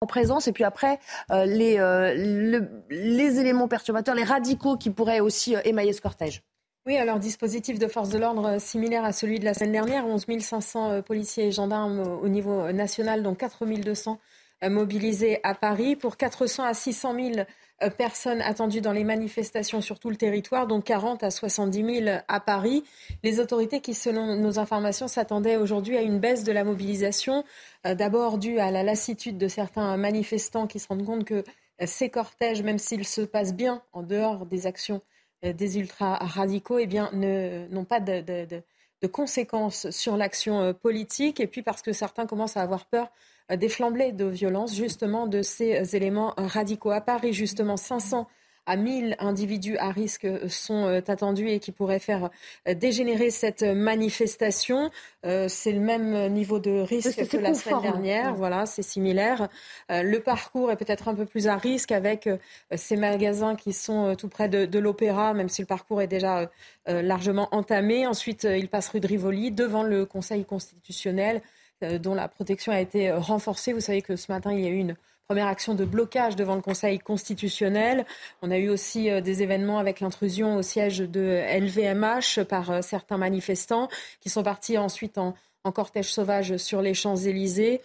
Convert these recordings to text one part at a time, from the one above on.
En présence, et puis après, euh, les, euh, le, les éléments perturbateurs, les radicaux qui pourraient aussi euh, émailler ce cortège. Oui, alors dispositif de force de l'ordre similaire à celui de la semaine dernière, 11 500 policiers et gendarmes au niveau national, dont 4 200 mobilisés à Paris, pour 400 à 600 000 euh, personnes attendues dans les manifestations sur tout le territoire, dont 40 à 70 000 à Paris. Les autorités qui, selon nos informations, s'attendaient aujourd'hui à une baisse de la mobilisation, euh, d'abord due à la lassitude de certains manifestants qui se rendent compte que euh, ces cortèges, même s'ils se passent bien en dehors des actions des ultra-radicaux, eh n'ont pas de, de conséquences sur l'action politique, et puis parce que certains commencent à avoir peur des flambées de violence justement de ces éléments radicaux. À Paris, justement, 500 à 1000 individus à risque sont euh, attendus et qui pourraient faire euh, dégénérer cette manifestation. Euh, c'est le même niveau de risque que la semaine dernière. Voilà, c'est similaire. Le parcours est peut-être un peu plus à risque avec ces magasins qui sont tout près de, de l'Opéra, même si le parcours est déjà largement entamé. Ensuite, il passe rue de Rivoli devant le Conseil constitutionnel. Euh, dont la protection a été euh, renforcée. Vous savez que ce matin, il y a eu une première action de blocage devant le Conseil constitutionnel. On a eu aussi euh, des événements avec l'intrusion au siège de LVMH par certains manifestants qui sont partis ensuite en, cortège sauvage sur les Champs-Élysées.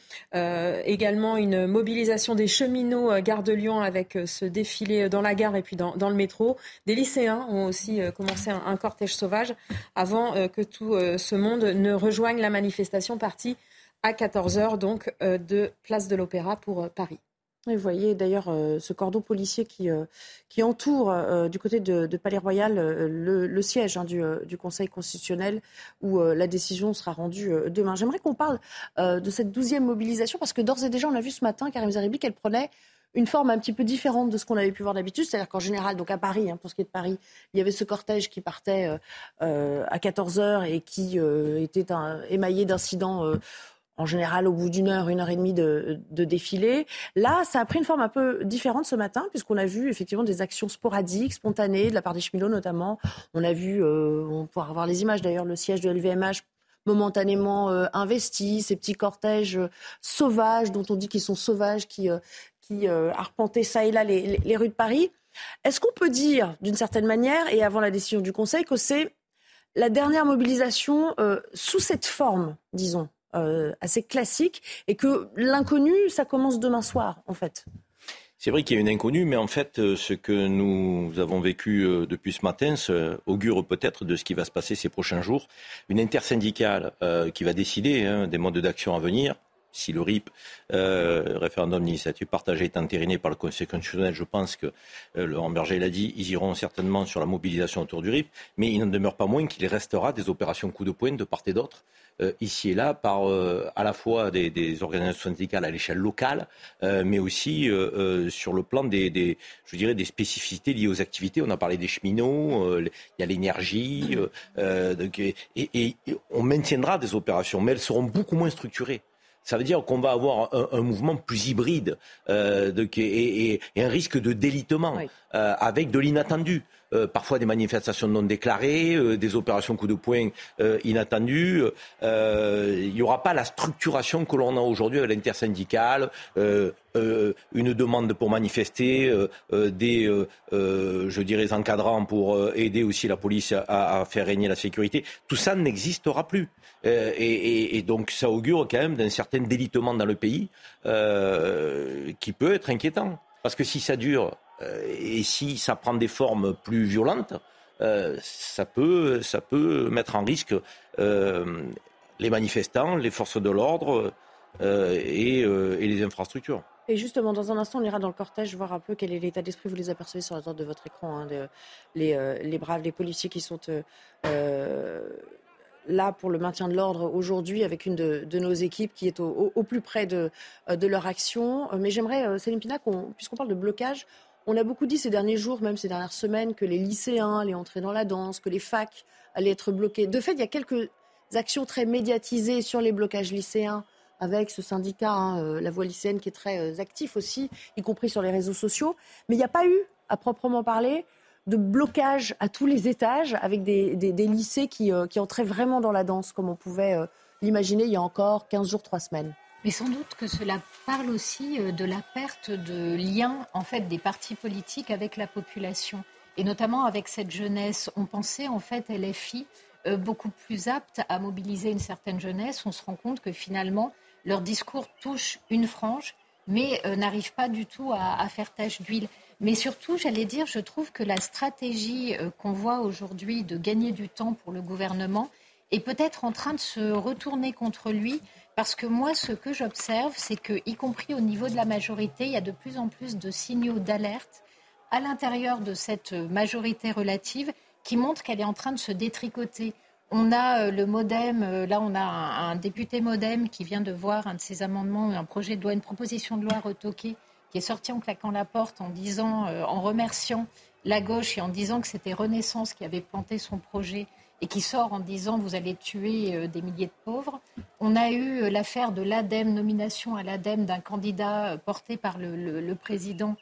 également une mobilisation des cheminots gare de Lyon avec ce défilé dans la gare et puis dans, le métro. Des lycéens ont aussi commencé un, un, cortège sauvage avant que tout ce monde ne rejoigne la manifestation partie à 14h, donc euh, de Place de l'Opéra pour euh, Paris. vous voyez d'ailleurs euh, ce cordon policier qui, entoure du côté de, Palais Royal le, siège hein, du, Conseil constitutionnel où la décision sera rendue demain. J'aimerais qu'on parle de cette douzième mobilisation parce que d'ores et déjà on a vu ce matin Karim Zeribi qu'elle prenait une forme un petit peu différente de ce qu'on avait pu voir d'habitude. C'est-à-dire qu'en général, donc à Paris, hein, pour ce qui est de Paris, il y avait ce cortège qui partait à 14 h et qui était émaillé d'incidents en général au bout d'une heure, une heure et demie de, défilé. Là, ça a pris une forme un peu différente ce matin, puisqu'on a vu effectivement des actions sporadiques, spontanées, de la part des cheminots notamment. On a vu, euh, on pourra avoir les images d'ailleurs, le siège de LVMH momentanément euh, investi, ces petits cortèges euh, sauvages, dont on dit qu'ils sont sauvages, qui, qui arpentaient ça et là les, les rues de Paris. Est-ce qu'on peut dire, d'une certaine manière, et avant la décision du Conseil, que c'est la dernière mobilisation sous cette forme, disons euh, assez classique et que l'inconnu, ça commence demain soir, en fait. C'est vrai qu'il y a une inconnue, mais en fait, euh, ce que nous avons vécu euh, depuis ce matin augure peut-être de ce qui va se passer ces prochains jours. Une intersyndicale qui va décider hein, des modes d'action à venir, si le RIP, euh, référendum d'initiative partagée, est entériné par le Conseil constitutionnel, je pense que euh, Laurent Berger l'a dit, ils iront certainement sur la mobilisation autour du RIP, mais il n'en demeure pas moins qu'il restera des opérations coup de poing de part et d'autre, euh, ici et là, par euh, à la fois des, organisations syndicales à l'échelle locale, mais aussi sur le plan des, je dirais, des spécificités liées aux activités. On a parlé des cheminots, il y a l'énergie, et on maintiendra des opérations, mais elles seront beaucoup moins structurées. Ça veut dire qu'on va avoir un, mouvement plus hybride euh, et, un risque de délitement euh, avec de l'inattendu. Euh, parfois des manifestations non déclarées, des opérations coup de poing inattendues. il n'y aura pas la structuration que l'on a aujourd'hui avec l'intersyndicale, une demande pour manifester, des, je dirais, encadrants pour aider aussi la police à, à faire régner la sécurité. Tout ça n'existera plus. Euh, et, donc ça augure quand même d'un certain délitement dans le pays euh, qui peut être inquiétant. Parce que si ça dure euh, et si ça prend des formes plus violentes, ça, peut, ça peut mettre en risque les manifestants, les forces de l'ordre et, les infrastructures. Et justement, dans un instant, on ira dans le cortège voir un peu quel est l'état d'esprit. Vous les apercevez sur la droite de votre écran, hein, les, les, braves, les policiers qui sont là pour le maintien de l'ordre aujourd'hui avec une de, nos équipes qui est au, plus près de, de leur action. Mais j'aimerais, Céline Pina, puisqu'on parle de blocage, on a beaucoup dit ces derniers jours, même ces dernières semaines, que les lycéens allaient entrer dans la danse, que les facs allaient être bloqués. De fait, il y a quelques actions très médiatisées sur les blocages lycéens avec ce syndicat, hein, euh, la voix lycéenne, qui est très euh, actif aussi, y compris sur les réseaux sociaux. Mais il n'y a pas eu, à proprement parler, de blocage à tous les étages avec des, lycées euh, qui, entraient vraiment dans la danse, comme on pouvait l'imaginer il y a encore 15 jours, 3 semaines. Mais sans doute que cela parle aussi de la perte de lien en fait des partis politiques avec la population et notamment avec cette jeunesse. On pensait en fait LFI beaucoup plus apte à mobiliser une certaine jeunesse. On se rend compte que finalement leur discours touche une frange, mais euh, n'arrive pas du tout à, faire tache d'huile. Mais surtout, j'allais dire, je trouve que la stratégie euh, qu'on voit aujourd'hui de gagner du temps pour le gouvernement est peut-être en train de se retourner contre lui. Parce que moi, ce que j'observe, c'est que, y compris au niveau de la majorité, il y a de plus en plus de signaux d'alerte à l'intérieur de cette majorité relative qui montrent qu'elle est en train de se détricoter. On a euh, le modem, euh, là on a un, député modem qui vient de voir un de ses amendements, un projet de loi, une proposition de loi retoquée, qui est sorti en claquant la porte en disant, euh, en remerciant la gauche et en disant que c'était Renaissance qui avait planté son projet et qui sort en disant vous allez tuer des milliers de pauvres. On a eu l'affaire de l'ADEME, nomination à l'ADEME d'un candidat porté par le président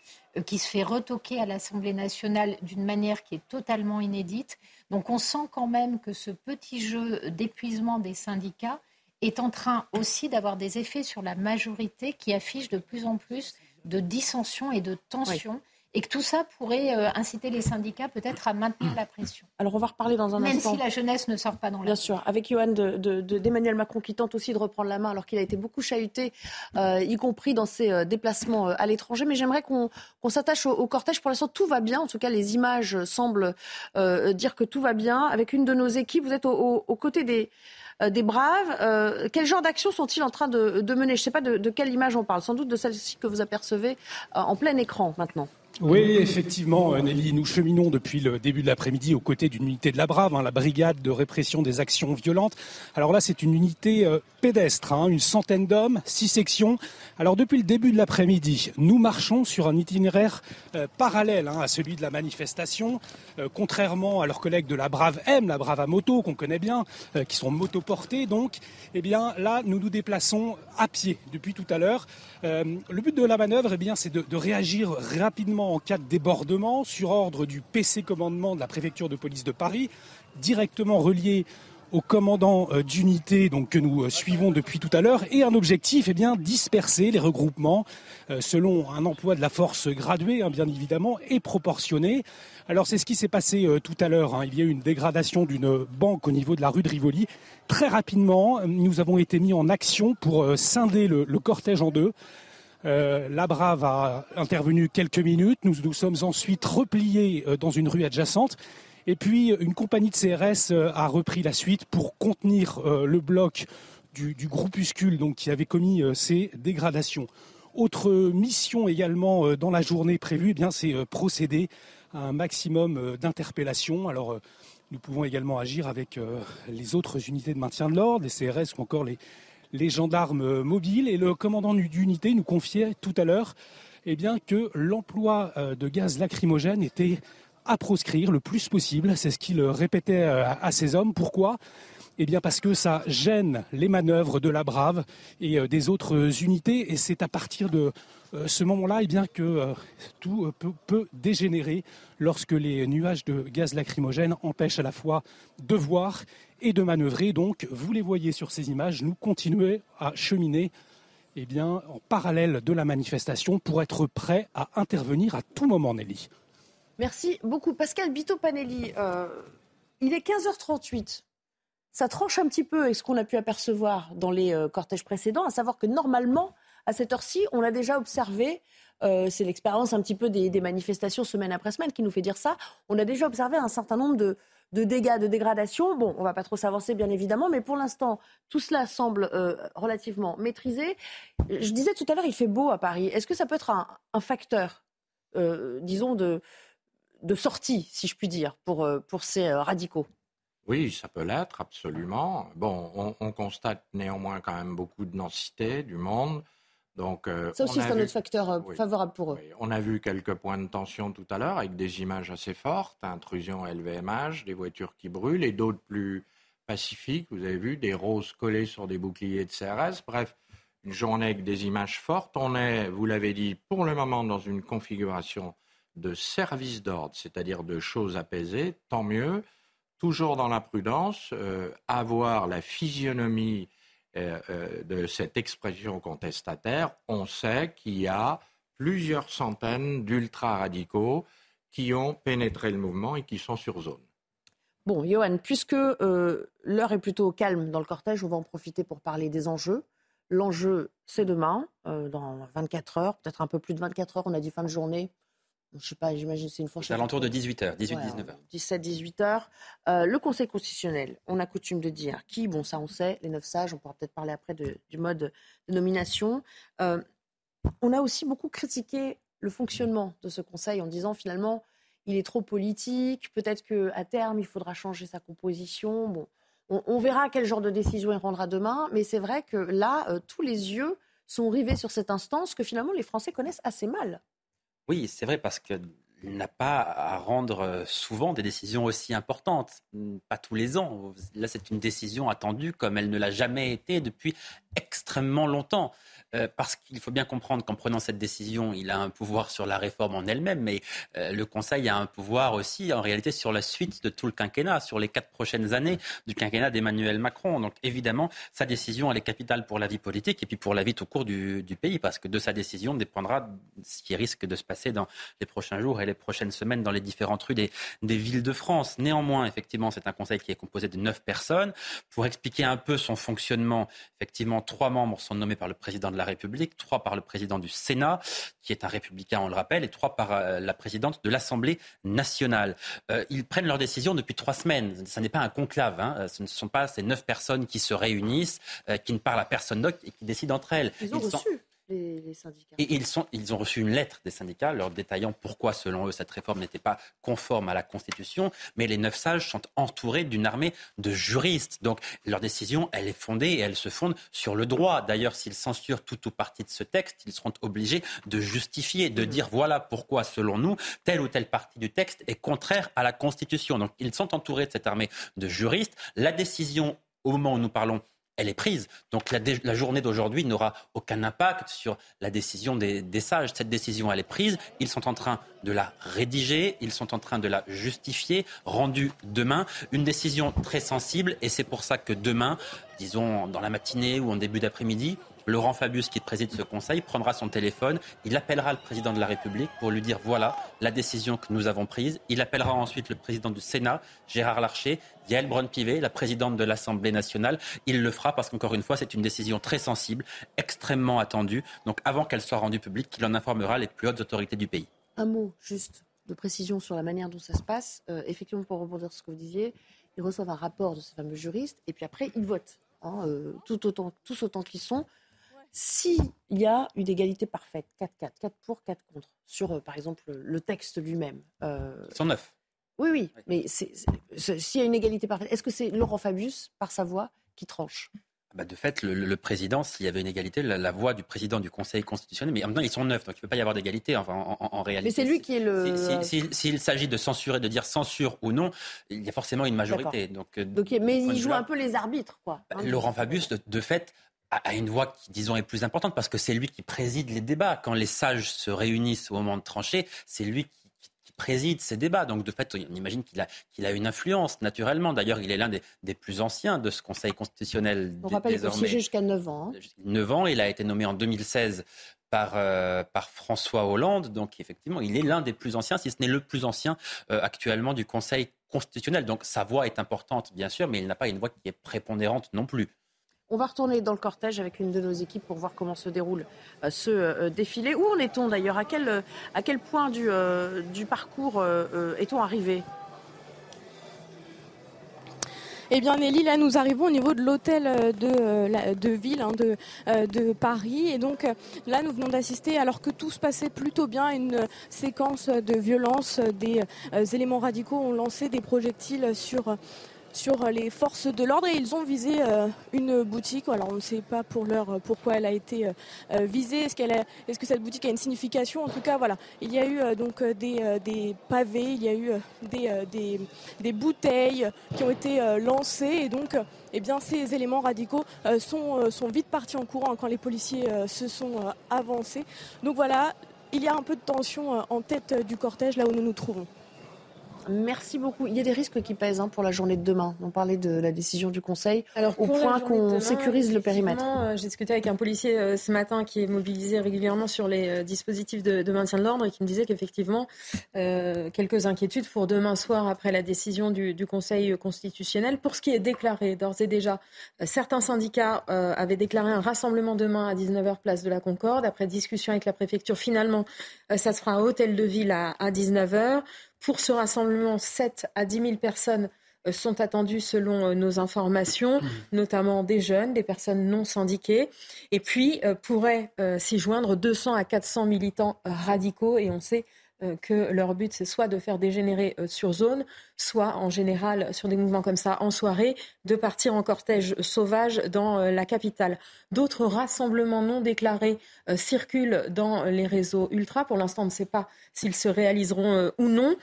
qui se fait retoquer à l'Assemblée nationale d'une manière qui est totalement inédite. Donc on sent quand même que ce petit jeu d'épuisement des syndicats est en train aussi d'avoir des effets sur la majorité qui affiche de plus en plus de dissensions et de tensions et que tout ça pourrait euh, inciter les syndicats peut-être à maintenir la pression. Alors on va reparler dans un instant. Même si la jeunesse ne sort pas dans la Bien sûr, avec Johan d'Emmanuel de, Macron qui tente aussi de reprendre la main alors qu'il a été beaucoup chahuté, euh, y compris dans ses euh, déplacements à l'étranger. Mais j'aimerais qu'on s'attache au, cortège. Pour l'instant, tout va bien. En tout cas, les images semblent dire que tout va bien. Avec une de nos équipes, vous êtes aux côtés des des braves. quel genre d'actions sont-ils en train de, mener? Je ne sais pas de, de, quelle image on parle. Sans doute de celle-ci que vous apercevez en plein écran maintenant. Oui, effectivement, euh, Nelly, nous cheminons depuis le début de l'après-midi aux côtés d'une unité de la Brave, hein, la brigade de répression des actions violentes. Alors là, c'est une unité euh, pédestre, hein, une centaine d'hommes, six sections. Alors depuis le début de l'après-midi, nous marchons sur un itinéraire euh, parallèle hein, à celui de la manifestation, contrairement à leurs collègues de la Brave M, la Brave à moto qu'on connaît bien, qui sont motoportés donc. Eh bien là, nous nous déplaçons à pied depuis tout à l'heure. le but de la manœuvre, eh bien, c'est de réagir rapidement en cas de débordement sur ordre du PC commandement de la préfecture de police de Paris, directement relié au commandant euh, d'unité que nous euh, suivons depuis tout à l'heure et un objectif eh disperser les regroupements euh, selon un emploi de la force gradué hein, bien évidemment et proportionné. Alors c'est ce qui s'est passé tout à l'heure. Hein. Il y a eu une dégradation d'une banque au niveau de la rue de Rivoli. Très rapidement, nous avons été mis en action pour scinder le cortège en deux. Euh, la Brave a intervenu quelques minutes. Nous nous sommes ensuite repliés euh, dans une rue adjacente. Et puis une compagnie de CRS euh, a repris la suite pour contenir le bloc du, groupuscule donc, qui avait commis ces dégradations. Autre mission également dans la journée prévue, eh bien c'est procéder à un maximum d'interpellations. Alors nous pouvons également agir avec les autres unités de maintien de l'ordre, les CRS ou encore les, les gendarmes mobiles. Et le commandant d'unité nous confiait tout à l'heure eh que l'emploi euh, de gaz lacrymogène était à proscrire le plus possible. C'est ce qu'il répétait euh, à ses hommes. Pourquoi? Eh bien parce que ça gêne les manœuvres de la Brave et euh, des autres unités et c'est à partir de ce moment-là eh bien que tout peut, dégénérer lorsque les nuages de gaz lacrymogène empêchent à la fois de voir et de manœuvrer. Donc, vous les voyez sur ces images, nous continuons à cheminer eh bien, en parallèle de la manifestation pour être prêts à intervenir à tout moment, Nelly. Merci beaucoup. Pascal Bito-Panelli, euh, il est 15h38. Ça tranche un petit peu avec ce qu'on a pu apercevoir dans les euh, cortèges précédents, à savoir que normalement, à cette heure-ci, on a déjà observé euh, c'est l'expérience un petit peu des, manifestations semaine après semaine qui nous fait dire ça. On a déjà observé un certain nombre de, dégâts, de dégradations. Bon, on ne va pas trop s'avancer, bien évidemment, mais pour l'instant, tout cela semble euh, relativement maîtrisé. Je disais tout à l'heure, il fait beau à Paris. Est-ce que ça peut être un, facteur, disons, de, sortie, si je puis dire, pour, ces radicaux? Oui, ça peut l'être, absolument. Bon, on, constate néanmoins quand même beaucoup de densité du monde. Donc, euh, ça aussi, c'est un autre facteur euh, favorable pour eux. On a vu quelques points de tension tout à l'heure avec des images assez fortes, intrusion LVMH, des voitures qui brûlent et d'autres plus pacifiques. Vous avez vu des roses collées sur des boucliers de CRS. Bref, une journée avec des images fortes. On est, vous l'avez dit, pour le moment dans une configuration de service d'ordre, c'est-à-dire de choses apaisées. Tant mieux toujours dans la prudence, euh, avoir la physionomie euh, euh, de cette expression contestataire, on sait qu'il y a plusieurs centaines d'ultra-radicaux qui ont pénétré le mouvement et qui sont sur zone. Bon, Johan, puisque l'heure est plutôt calme dans le cortège, on va en profiter pour parler des enjeux. L'enjeu, c'est demain, dans 24 heures, peut-être un peu plus de 24 heures, on a dit fin de journée, je sais pas, j'imagine c'est une fourchette. À l'entour de 18h, 18-19h. 17-18h. Euh, le Conseil constitutionnel, on a coutume de dire qui, bon ça on sait, les neuf sages, on pourra peut-être parler après du mode de nomination. Euh, on a aussi beaucoup critiqué le fonctionnement de ce Conseil en disant finalement il est trop politique, peut-être qu'à terme il faudra changer sa composition. Bon, on, verra quel genre de décision il rendra demain, mais c'est vrai que là, euh, tous les yeux sont rivés sur cette instance que finalement les Français connaissent assez mal. Oui, c'est vrai, parce qu'il n'a pas à rendre euh, souvent des décisions aussi importantes, pas tous les ans. Là, c'est une décision attendue comme elle ne l'a jamais été depuis extrêmement longtemps. Euh, parce qu'il faut bien comprendre qu'en prenant cette décision, il a un pouvoir sur la réforme en elle-même, mais euh, le Conseil a un pouvoir aussi, en réalité, sur la suite de tout le quinquennat, sur les quatre prochaines années du quinquennat d'Emmanuel Macron. Donc, évidemment, sa décision, elle est capitale pour la vie politique et puis pour la vie tout court du, pays, parce que de sa décision dépendra ce qui risque de se passer dans les prochains jours et les prochaines semaines dans les différentes rues des, des villes de France. Néanmoins, effectivement, c'est un Conseil qui est composé de neuf personnes. Pour expliquer un peu son fonctionnement, effectivement, trois membres sont nommés par le président de la République, trois par le président du Sénat, qui est un républicain, on le rappelle, et trois par euh, la présidente de l'Assemblée nationale. Euh, ils prennent leurs décisions depuis trois semaines. Ce n'est pas un conclave. Hein. Ce ne sont pas ces neuf personnes qui se réunissent, euh, qui ne parlent à personne d'autre et qui décident entre elles. Ils ont reçu les, syndicats. Et ils, ont reçu une lettre des syndicats leur détaillant pourquoi, selon eux, cette réforme n'était pas conforme à la Constitution. Mais les neuf sages sont entourés d'une armée de juristes. Donc leur décision, elle est fondée et elle se fonde sur le droit. D'ailleurs, s'ils censurent tout ou partie de ce texte, ils seront obligés de justifier, de dire voilà pourquoi, selon nous, telle ou telle partie du texte est contraire à la Constitution. Donc ils sont entourés de cette armée de juristes. La décision au moment où nous parlons elle est prise. Donc la, journée d'aujourd'hui n'aura aucun impact sur la décision des, sages. Cette décision, elle est prise. Ils sont en train de la rédiger, ils sont en train de la justifier, rendue demain. Une décision très sensible et c'est pour ça que demain, disons dans la matinée ou en début d'après-midi, Laurent Fabius, qui préside ce conseil, prendra son téléphone, il appellera le président de la République pour lui dire voilà la décision que nous avons prise. Il appellera ensuite le président du Sénat, Gérard Larcher, Yael Braun-Pivet, la présidente de l'Assemblée nationale. Il le fera parce qu'encore une fois, c'est une décision très sensible, extrêmement attendue. Donc avant qu'elle soit rendue publique, il en informera les plus hautes autorités du pays. Un mot juste de précision sur la manière dont ça se passe. Euh, effectivement, pour rebondir sur ce que vous disiez, ils reçoivent un rapport de ce fameux juriste et puis après, ils votent. Hein, euh, tout tous autant qu'ils sont. S'il y a une égalité parfaite, 4-4, 4 pour, 4 contre, sur, euh, par exemple, le texte lui-même. Euh... 109. Oui, oui, mais s'il y a une égalité parfaite, est-ce que c'est Laurent Fabius, par sa voix, qui tranche? Ah bah de fait, le, président, s'il y avait une égalité, la, voix du président du Conseil constitutionnel, mais en même temps, ils sont neuf, donc il ne peut pas y avoir d'égalité en, en, réalité. Mais c'est lui qui est le. S'il s'agit de censurer, de dire censure ou non, il y a forcément une majorité. Donc, euh, mais il joue un peu les arbitres, quoi. Bah, Laurent Fabius, de, fait, a une voix qui, disons, est plus importante parce que c'est lui qui préside les débats. Quand les sages se réunissent au moment de trancher, c'est lui qui, préside ces débats. Donc, de fait, on imagine qu'il a, qu'il a une influence, naturellement. D'ailleurs, il est l'un des, plus anciens de ce Conseil constitutionnel. On rappelle qu'il siégé jusqu'à 9 ans. 9 hein. ans, il a été nommé en 2016 par, euh, par François Hollande. Donc, effectivement, il est l'un des plus anciens, si ce n'est le plus ancien euh, actuellement du Conseil constitutionnel. Donc, sa voix est importante, bien sûr, mais il n'a pas une voix qui est prépondérante non plus. On va retourner dans le cortège avec une de nos équipes pour voir comment se déroule euh, ce euh, défilé. Où en est-on d'ailleurs? À quel, euh, point du, parcours est-on arrivé? Eh bien, Nelly, là, nous arrivons au niveau de l'hôtel de, ville hein, de, de Paris. Et donc, là, nous venons d'assister, alors que tout se passait plutôt bien, une séquence de violence. Des éléments radicaux ont lancé des projectiles sur sur les forces de l'ordre et ils ont visé une boutique. On ne sait pas pour l'heure pourquoi elle a été visée. Est-ce que cette boutique a une signification? En tout cas, voilà, il y a eu donc des, pavés, il y a eu des, bouteilles qui ont été lancées et donc eh ces éléments radicaux sont, sont vite partis en courant quand les policiers se sont avancés. Donc voilà, il y a un peu de tension en tête du cortège là où nous nous trouvons. Merci beaucoup. Il y a des risques qui pèsent hein, pour la journée de demain. On parlait de la décision du Conseil Alors, au point qu'on sécurise le périmètre. Euh, j'ai discuté avec un policier euh, ce matin qui est mobilisé régulièrement sur les euh, dispositifs de, maintien de l'ordre et qui me disait qu'effectivement, quelques inquiétudes pour demain soir après la décision du, Conseil constitutionnel. Pour ce qui est déclaré, d'ores et déjà, certains syndicats avaient déclaré un rassemblement demain à 19h place de la Concorde. Après discussion avec la préfecture, finalement, ça se fera à Hôtel de Ville à, à 19h. Pour ce rassemblement, 7 à 10 000 personnes euh, sont attendues selon euh, nos informations, notamment des jeunes, des personnes non syndiquées. Et puis euh, pourraient s'y joindre 200 à 400 militants radicaux. Et on sait que leur but, c'est soit de faire dégénérer sur zone, soit en général sur des mouvements comme ça en soirée, de partir en cortège sauvage dans la capitale. D'autres rassemblements non déclarés circulent dans les réseaux ultra. Pour l'instant, on ne sait pas s'ils se réaliseront euh, ou non.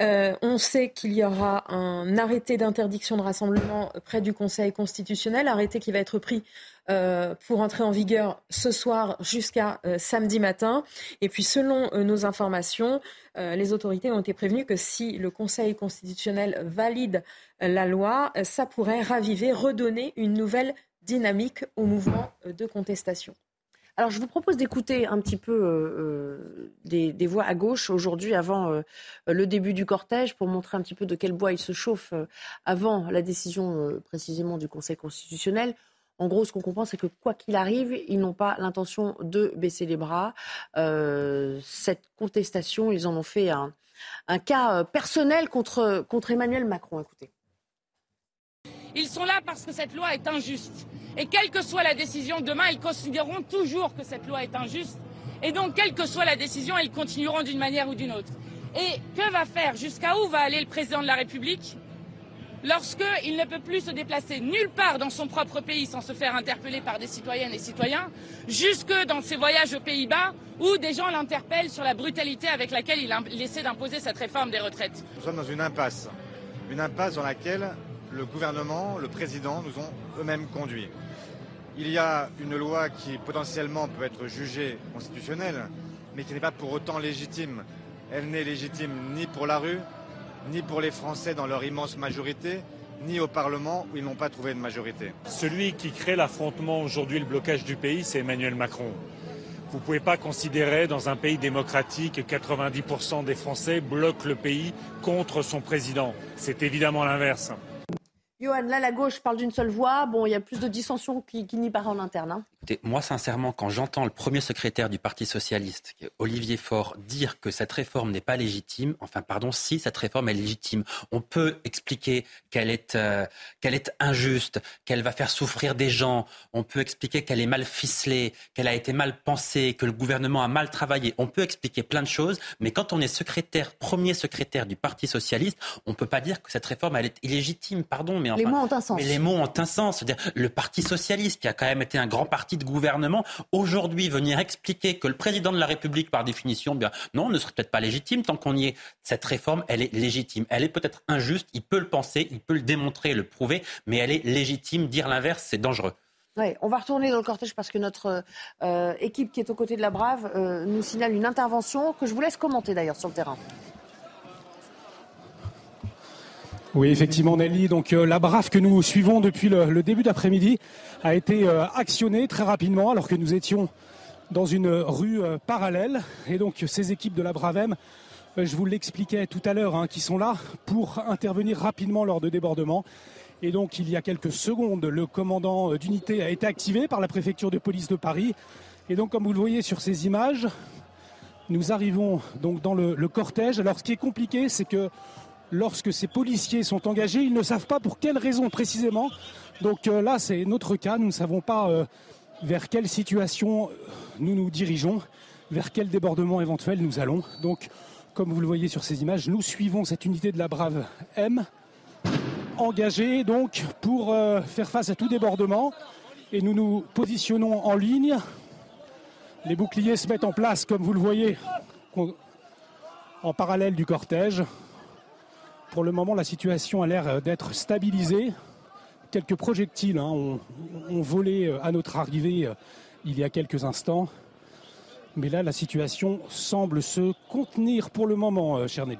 Euh, on sait qu'il y aura un arrêté d'interdiction de rassemblement près du Conseil constitutionnel, arrêté qui va être pris euh, pour entrer en vigueur ce soir jusqu'à samedi matin. Et puis, selon nos informations, les autorités ont été prévenues que si le Conseil constitutionnel valide la loi, ça pourrait raviver, redonner une nouvelle dynamique au mouvement de contestation. Alors, je vous propose d'écouter un petit peu euh, euh, des, voix à gauche aujourd'hui, avant euh, le début du cortège, pour montrer un petit peu de quel bois il se chauffe avant la décision précisément du Conseil constitutionnel. En gros, ce qu'on comprend, c'est que quoi qu'il arrive, ils n'ont pas l'intention de baisser les bras. cette contestation, ils en ont fait un, cas personnel contre, contre Emmanuel Macron. Écoutez. Ils sont là parce que cette loi est injuste. Et quelle que soit la décision demain, ils considéreront toujours que cette loi est injuste. Et donc, quelle que soit la décision, ils continueront d'une manière ou d'une autre. Et que va faire, jusqu'à où va aller le président de la République? Lorsqu'il ne peut plus se déplacer nulle part dans son propre pays sans se faire interpeller par des citoyennes et citoyens, jusque dans ses voyages aux Pays-Bas, où des gens l'interpellent sur la brutalité avec laquelle il essaie d'imposer cette réforme des retraites. Nous sommes dans une impasse. Une impasse dans laquelle le gouvernement, le président nous ont eux-mêmes conduits. Il y a une loi qui potentiellement peut être jugée constitutionnelle, mais qui n'est pas pour autant légitime. Elle n'est légitime ni pour la rue, ni pour les Français dans leur immense majorité, ni au Parlement où ils n'ont pas trouvé de majorité. Celui qui crée l'affrontement aujourd'hui, le blocage du pays, c'est Emmanuel Macron. Vous ne pouvez pas considérer dans un pays démocratique que 90% des Français bloquent le pays contre son président. C'est évidemment l'inverse. Johan, là, la gauche parle d'une seule voix. Bon, il y a plus de dissensions qui, n'y paraît en interne. Hein. Écoutez, moi, sincèrement, quand j'entends le premier secrétaire du Parti socialiste, Olivier Faure, dire que cette réforme n'est pas légitime, enfin, pardon, si cette réforme est légitime, on peut expliquer qu'elle est, euh, qu'elle est injuste, qu'elle va faire souffrir des gens, on peut expliquer qu'elle est mal ficelée, qu'elle a été mal pensée, que le gouvernement a mal travaillé. On peut expliquer plein de choses, mais quand on est secrétaire, premier secrétaire du Parti socialiste, on ne peut pas dire que cette réforme, elle est illégitime, pardon les mots ont un sens. Mais les mots ont un sens. C'est-à-dire le Parti socialiste, qui a quand même été un grand parti de gouvernement, aujourd'hui venir expliquer que le président de la République, par définition, bien non, ne serait peut-être pas légitime tant qu'on y est. Cette réforme, elle est légitime. Elle est peut-être injuste. Il peut le penser, il peut le démontrer, le prouver, mais elle est légitime. Dire l'inverse, c'est dangereux. Oui, on va retourner dans le cortège parce que notre euh, équipe qui est aux côtés de la Brave euh, nous signale une intervention que je vous laisse commenter d'ailleurs sur le terrain. Oui, effectivement, Nelly. Donc euh, la brave que nous suivons depuis le, début d'après-midi a été euh, actionnée très rapidement alors que nous étions dans une rue euh, parallèle. Et donc ces équipes de la Bravem, je vous l'expliquais tout à l'heure, hein, qui sont là pour intervenir rapidement lors de débordements. Et donc il y a quelques secondes, le commandant d'unité a été activé par la préfecture de police de Paris. Et donc comme vous le voyez sur ces images, nous arrivons donc dans le, le cortège. Alors ce qui est compliqué, c'est que lorsque ces policiers sont engagés, ils ne savent pas pour quelle raison précisément. Donc euh, là, c'est notre cas. Nous ne savons pas euh, vers quelle situation euh, nous nous dirigeons, vers quel débordement éventuel nous allons. Donc, comme vous le voyez sur ces images, nous suivons cette unité de la Brave M. engagés donc pour faire face à tout débordement et nous nous positionnons en ligne. Les boucliers se mettent en place, comme vous le voyez, en parallèle du cortège. Pour le moment, la situation a l'air d'être stabilisée. Quelques projectiles hein, ont, volé euh, à notre arrivée euh, il y a quelques instants. Mais là, la situation semble se contenir pour le moment, euh, cher Nelly.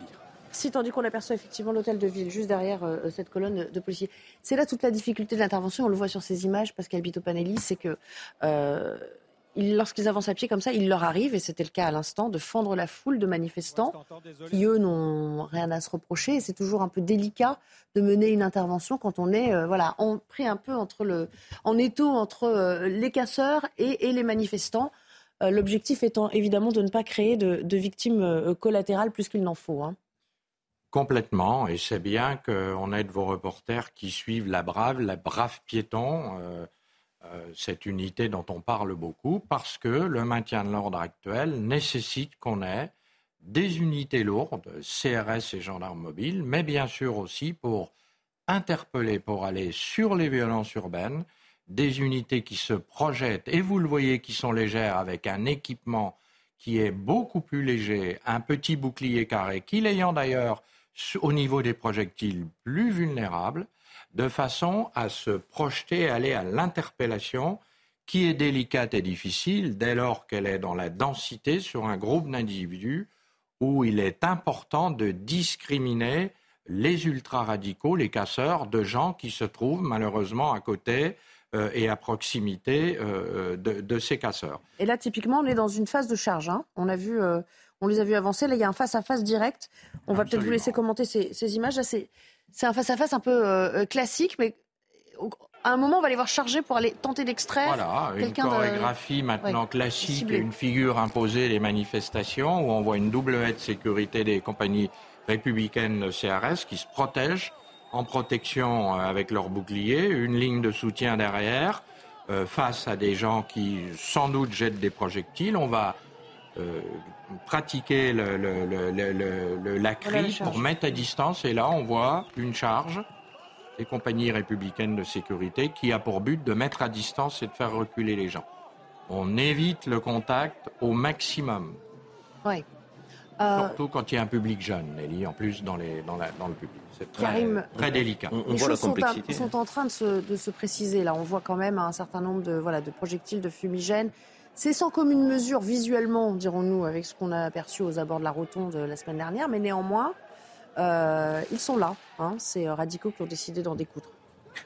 Si, tandis qu'on aperçoit effectivement l'hôtel de ville juste derrière cette colonne de policiers. C'est là toute la difficulté de l'intervention. On le voit sur ces images, Pascal Bito Panelli, c'est que lorsqu'ils avancent à pied comme ça, il leur arrive, et c'était le cas à l'instant, de fendre la foule de manifestants qui, eux, n'ont rien à se reprocher. Et c'est toujours un peu délicat de mener une intervention quand on est euh, voilà, en, pris un peu entre le, en étau entre euh, les casseurs et, les manifestants. Euh, l'objectif étant évidemment de ne pas créer de, victimes collatérales plus qu'il n'en faut. Hein. Complètement, et c'est bien qu'on ait de vos reporters qui suivent la brave, la brave piéton. Euh, cette unité dont on parle beaucoup, parce que le maintien de l'ordre actuel nécessite qu'on ait des unités lourdes, CRS et gendarmes mobiles, mais bien sûr aussi pour interpeller, pour aller sur les violences urbaines, des unités qui se projettent, et vous le voyez, qui sont légères, avec un équipement qui est beaucoup plus léger, un petit bouclier carré, qui l'ayant d'ailleurs au niveau des projectiles plus vulnérables, de façon à se projeter et aller à l'interpellation qui est délicate et difficile dès lors qu'elle est dans la densité sur un groupe d'individus où il est important de discriminer les ultra-radicaux, les casseurs, de gens qui se trouvent malheureusement à côté euh, et à proximité euh, de, ces casseurs. Et là, typiquement, on est dans une phase de charge. Hein. On, a vu, euh, on les a vus avancer. Là, il y a un face-à-face direct. On va peut-être vous laisser commenter ces, ces images. Là, c'est un face-à-face un peu euh, euh, classique, mais à un moment, on va les voir charger pour aller tenter d'extraire. Voilà, une chorégraphie maintenant classique, une figure imposée des manifestations où on voit une double haie de sécurité des compagnies républicaines de CRS qui se protègent en protection euh, avec leurs boucliers, une ligne de soutien derrière, face à des gens qui sans doute jettent des projectiles. On va euh, pratiquer le, le, la cri pour mettre à distance. Et là, on voit une charge des compagnies républicaines de sécurité qui a pour but de mettre à distance et de faire reculer les gens. On évite le contact au maximum. Oui. Euh, Surtout quand il y a un public jeune, Nelly, en plus dans, les, dans, la, dans le public. C'est très, très délicat. On, les voit la complexité. Sont, sont en train de se, de se, préciser. Là, on voit quand même un certain nombre de, voilà, de projectiles, de fumigènes c'est sans commune mesure visuellement, dirons-nous, avec ce qu'on a aperçu aux abords de la rotonde la semaine dernière, mais néanmoins, euh, ils sont là. Hein. C'est radicaux qui ont décidé d'en découdre.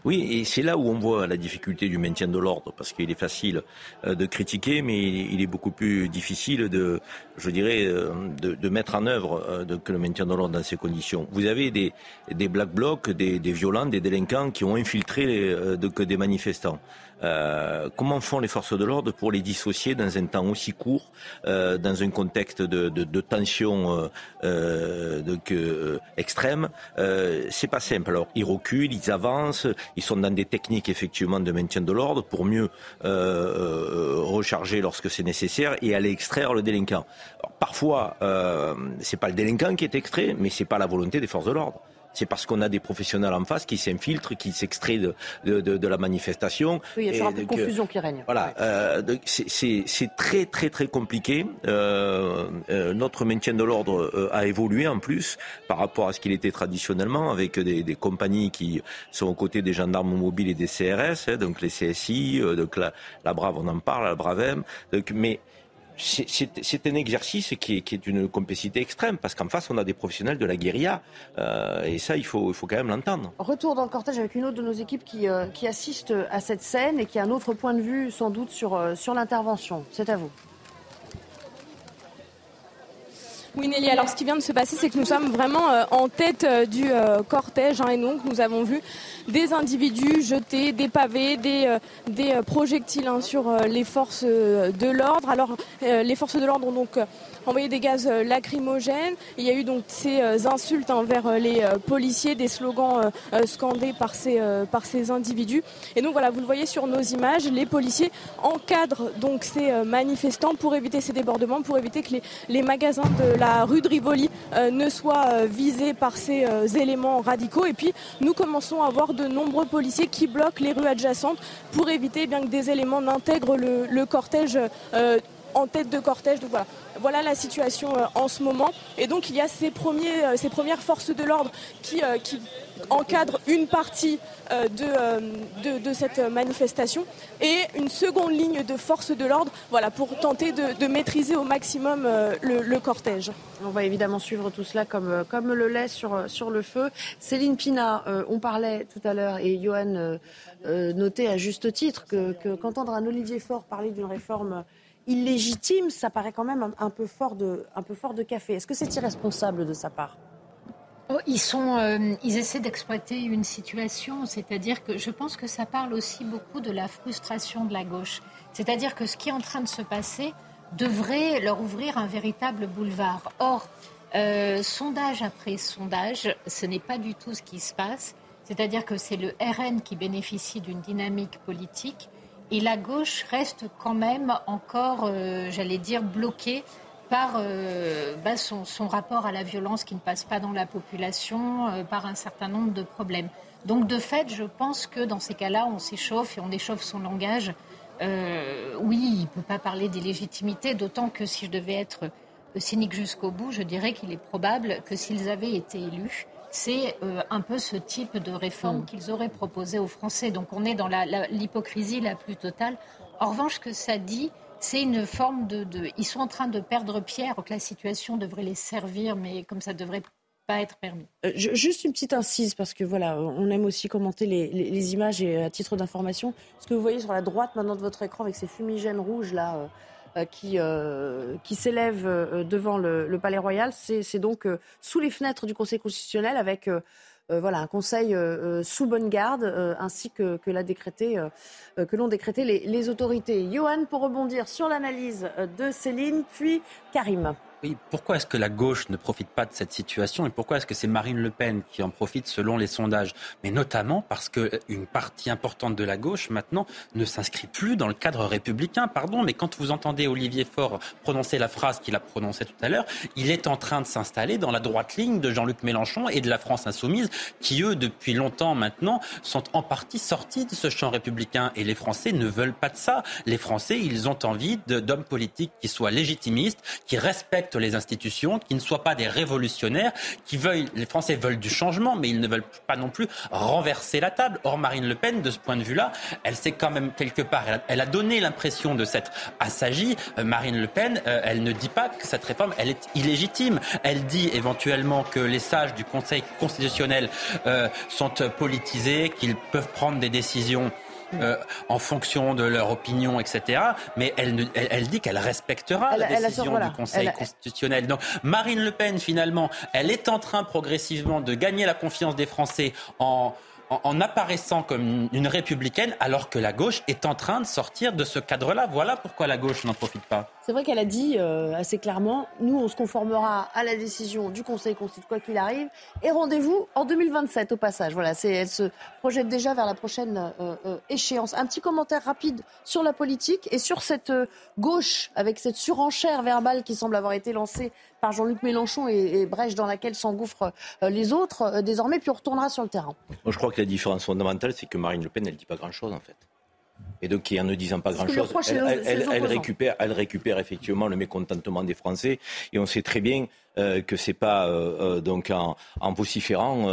Oui, et c'est là où on voit la difficulté du maintien de l'ordre, parce qu'il est facile euh, de critiquer, mais il est beaucoup plus difficile de, je dirais, euh, de, mettre en œuvre euh, que le maintien de l'ordre dans ces conditions. Vous avez des, des black blocs, des, violents, des délinquants qui ont infiltré que des manifestants. Comment font les forces de l'ordre pour les dissocier dans un temps aussi court, dans un contexte de, tension extrême C'est pas simple. Alors, ils reculent, ils avancent, ils sont dans des techniques effectivement de maintien de l'ordre pour mieux euh, euh, recharger lorsque c'est nécessaire et aller extraire le délinquant. parfois, euh, c'est pas le délinquant qui est extrait, mais c'est pas la volonté des forces de l'ordre c'est parce qu'on a des professionnels en face qui s'infiltrent, qui s'extraient de, de, de, la manifestation. Oui, il y a toujours un peu de confusion qui règne. Voilà, euh, c'est très très très compliqué. Euh, euh, notre maintien de l'ordre euh, a évolué en plus par rapport à ce qu'il était traditionnellement, avec des, des, compagnies qui sont aux côtés des gendarmes mobiles et des CRS, hein, donc les CSI, euh, donc la, la, Brave, on en parle, la Bravem. Donc, mais c'est un exercice qui est, qui est d'une complicité extrême, parce qu'en face, on a des professionnels de la guérilla, euh, et ça, il faut, il faut quand même l'entendre. Retour dans le cortège avec une autre de nos équipes qui, euh, qui assiste à cette scène et qui a un autre point de vue, sans doute, sur, euh, sur l'intervention. C'est à vous. Oui Nelly, alors ce qui vient de se passer, c'est que nous sommes vraiment euh, en tête euh, du euh, cortège hein, et donc nous avons vu des individus jeter des pavés, des, des projectiles hein, sur les forces de l'ordre. Alors les forces de l'ordre ont donc envoyé des gaz lacrymogènes. Il y a eu donc ces insultes envers les policiers, des slogans scandés par ces, par ces individus. Et donc voilà, vous le voyez sur nos images, les policiers encadrent donc ces manifestants pour éviter ces débordements, pour éviter que les, les magasins de la rue de Rivoli ne soit visée par ces éléments radicaux. Et puis nous commençons à voir de nombreux policiers qui bloquent les rues adjacentes pour éviter bien que des éléments n'intègrent le, cortège en tête de cortège. Donc voilà, la situation euh, en ce moment. Et donc il y a ces, euh, premières forces de l'ordre qui, euh, qui encadrent une partie de, cette manifestation et une seconde ligne de forces de l'ordre voilà, pour tenter de, maîtriser au maximum le, cortège. On va évidemment suivre tout cela comme, le lait sur, sur le feu. Céline Pina, on parlait tout à l'heure et Johan notait à juste titre que, qu'entendre un Olivier Faure parler d'une réforme illégitime, ça paraît quand même un, peu, fort de, un peu fort de café. Est-ce que c'est irresponsable de sa part? Oh, ils, sont, euh, ils essaient d'exploiter une situation, c'est-à-dire que je pense que ça parle aussi beaucoup de la frustration de la gauche. C'est-à-dire que ce qui est en train de se passer devrait leur ouvrir un véritable boulevard. Or, euh, sondage après sondage, ce n'est pas du tout ce qui se passe. C'est-à-dire que c'est le RN qui bénéficie d'une dynamique politique et la gauche reste quand même encore, euh, j'allais dire, bloquée par euh, bah, son, rapport à la violence qui ne passe pas dans la population, euh, par un certain nombre de problèmes. Donc de fait, je pense que dans ces cas-là, on s'échauffe et on échauffe son langage. oui, il ne peut pas parler d'illégitimité, d'autant que si je devais être cynique jusqu'au bout, je dirais qu'il est probable que s'ils avaient été élus, c'est euh, un peu ce type de réforme mm. qu'ils auraient proposé aux Français. Donc on est dans l'hypocrisie la, plus totale. En revanche, ce que ça dit, c'est une forme de, Ils sont en train de perdre pierre, que la situation devrait les servir, mais comme ça devrait pas être permis. Euh, juste une petite incise, parce que voilà, on aime aussi commenter les, images et à titre d'information, ce que vous voyez sur la droite maintenant de votre écran avec ces fumigènes rouges là. Euh, euh, qui, euh, qui s'élève euh, devant le, Palais Royal. C'est donc sous les fenêtres du Conseil constitutionnel avec voilà, un conseil sous bonne garde, ainsi que, que l'ont décrété, décrété les, les, autorités. Johan, pour rebondir sur l'analyse de Céline, puis Karim. Oui, pourquoi est-ce que la gauche ne profite pas de cette situation et pourquoi est-ce que c'est Marine Le Pen qui en profite selon les sondages? Mais notamment parce qu'une partie importante de la gauche maintenant ne s'inscrit plus dans le cadre républicain. Pardon, mais quand vous entendez Olivier Faure prononcer la phrase qu'il a prononcée tout à l'heure, il est en train de s'installer dans la droite ligne de Jean-Luc Mélenchon et de la France insoumise qui, eux, depuis longtemps maintenant, sont en partie sortis de ce champ républicain. Et les Français ne veulent pas de ça. Les Français, ils ont envie d'hommes politiques qui soient légitimistes, qui respectent les institutions, qui ne soient pas des révolutionnaires, qui veuillent, les Français veulent du changement, mais ils ne veulent pas non plus renverser la table. Or, Marine Le Pen, de ce point de vue-là, elle s'est quand même quelque part, elle a, donné l'impression de s'être assagie. Euh, Marine Le Pen, euh, elle ne dit pas que cette réforme, elle est illégitime. Elle dit éventuellement que les sages du Conseil constitutionnel euh, sont politisés, qu'ils peuvent prendre des décisions euh, en fonction de leur opinion, etc. Mais elle, elle, dit qu'elle respectera la décision du Conseil constitutionnel. Donc Marine Le Pen, finalement, elle est en train progressivement de gagner la confiance des Français en en, apparaissant comme une républicaine alors que la gauche est en train de sortir de ce cadre-là. Voilà pourquoi la gauche n'en profite pas. C'est vrai qu'elle a dit euh, assez clairement, nous on se conformera à la décision du Conseil constitutionnel quoi qu'il arrive et rendez-vous en 2027 au passage. Voilà, elle se projette déjà vers la prochaine euh, euh, échéance. Un petit commentaire rapide sur la politique et sur cette gauche avec cette surenchère verbale qui semble avoir été lancée par Jean-Luc Mélenchon et, brèche dans laquelle s'engouffrent les autres désormais, puis on retournera sur le terrain. Je crois que la différence fondamentale, c'est que Marine Le Pen, elle ne dit pas grand-chose en fait et donc qui en ne disant pas grand-chose, elle, récupère, elle récupère effectivement le mécontentement des Français. Et on sait très bien euh, que c'est pas euh, euh, donc en, en vociférant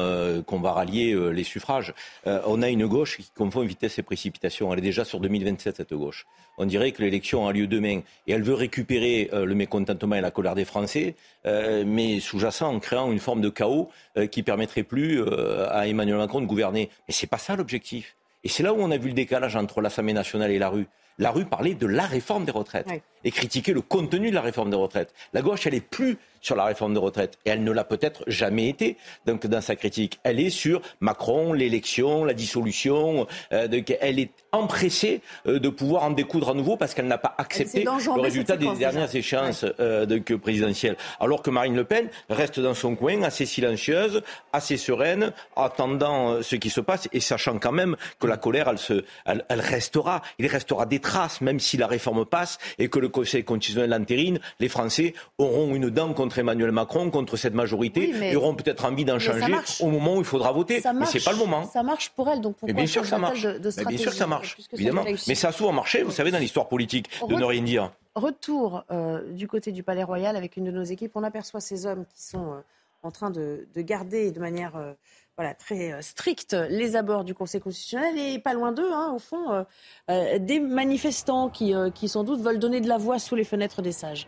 qu'on va rallier les suffrages. on a une gauche qui confond vitesse et précipitation. Elle est déjà sur 2027 cette gauche. On dirait que l'élection a lieu demain et elle veut récupérer le mécontentement et la colère des Français, mais sous-jacent en créant une forme de chaos qui permettrait plus à Emmanuel Macron de gouverner. Mais c'est pas ça l'objectif. Et c'est là où on a vu le décalage entre l'Assemblée nationale et la rue. La rue parlait de la réforme des retraites et critiquait le contenu de la réforme des retraites. La gauche, elle est plus sur la réforme des retraites. Et elle ne l'a peut-être jamais été donc, dans sa critique. Elle est sur Macron, l'élection, la dissolution. Euh, elle est empressée euh, de pouvoir en découdre à nouveau parce qu'elle n'a pas accepté le résultat des dernières échéances euh, présidentielles. Alors que Marine Le Pen reste dans son coin, assez silencieuse, assez sereine, attendant ce qui se passe et sachant quand même que la colère, elle, se, elle, elle restera. Il restera des traces, même si la réforme passe et que le Conseil constitutionnel l'entérine. Les Français auront une dent contre contre Emmanuel Macron, contre cette majorité, Oui, mais- et auront peut-être envie d'en Mais changer au moment où il faudra voter. Ça mais marche, c'est pas le moment. Ça marche pour elle, donc pourquoi Mais bien sûr ça marche. de, de Mais bien sûr que ça marche, évidemment. Mais ça a souvent marché, vous savez, dans l'histoire politique, de Re- ne rien dire. Retour euh, du côté du Palais Royal avec une de nos équipes. On aperçoit ces hommes qui sont euh, en train de, de garder de manière euh, voilà, très stricte les abords du Conseil constitutionnel et pas loin d'eux, hein, au fond, des manifestants qui, qui sans doute veulent donner de la voix sous les fenêtres des sages.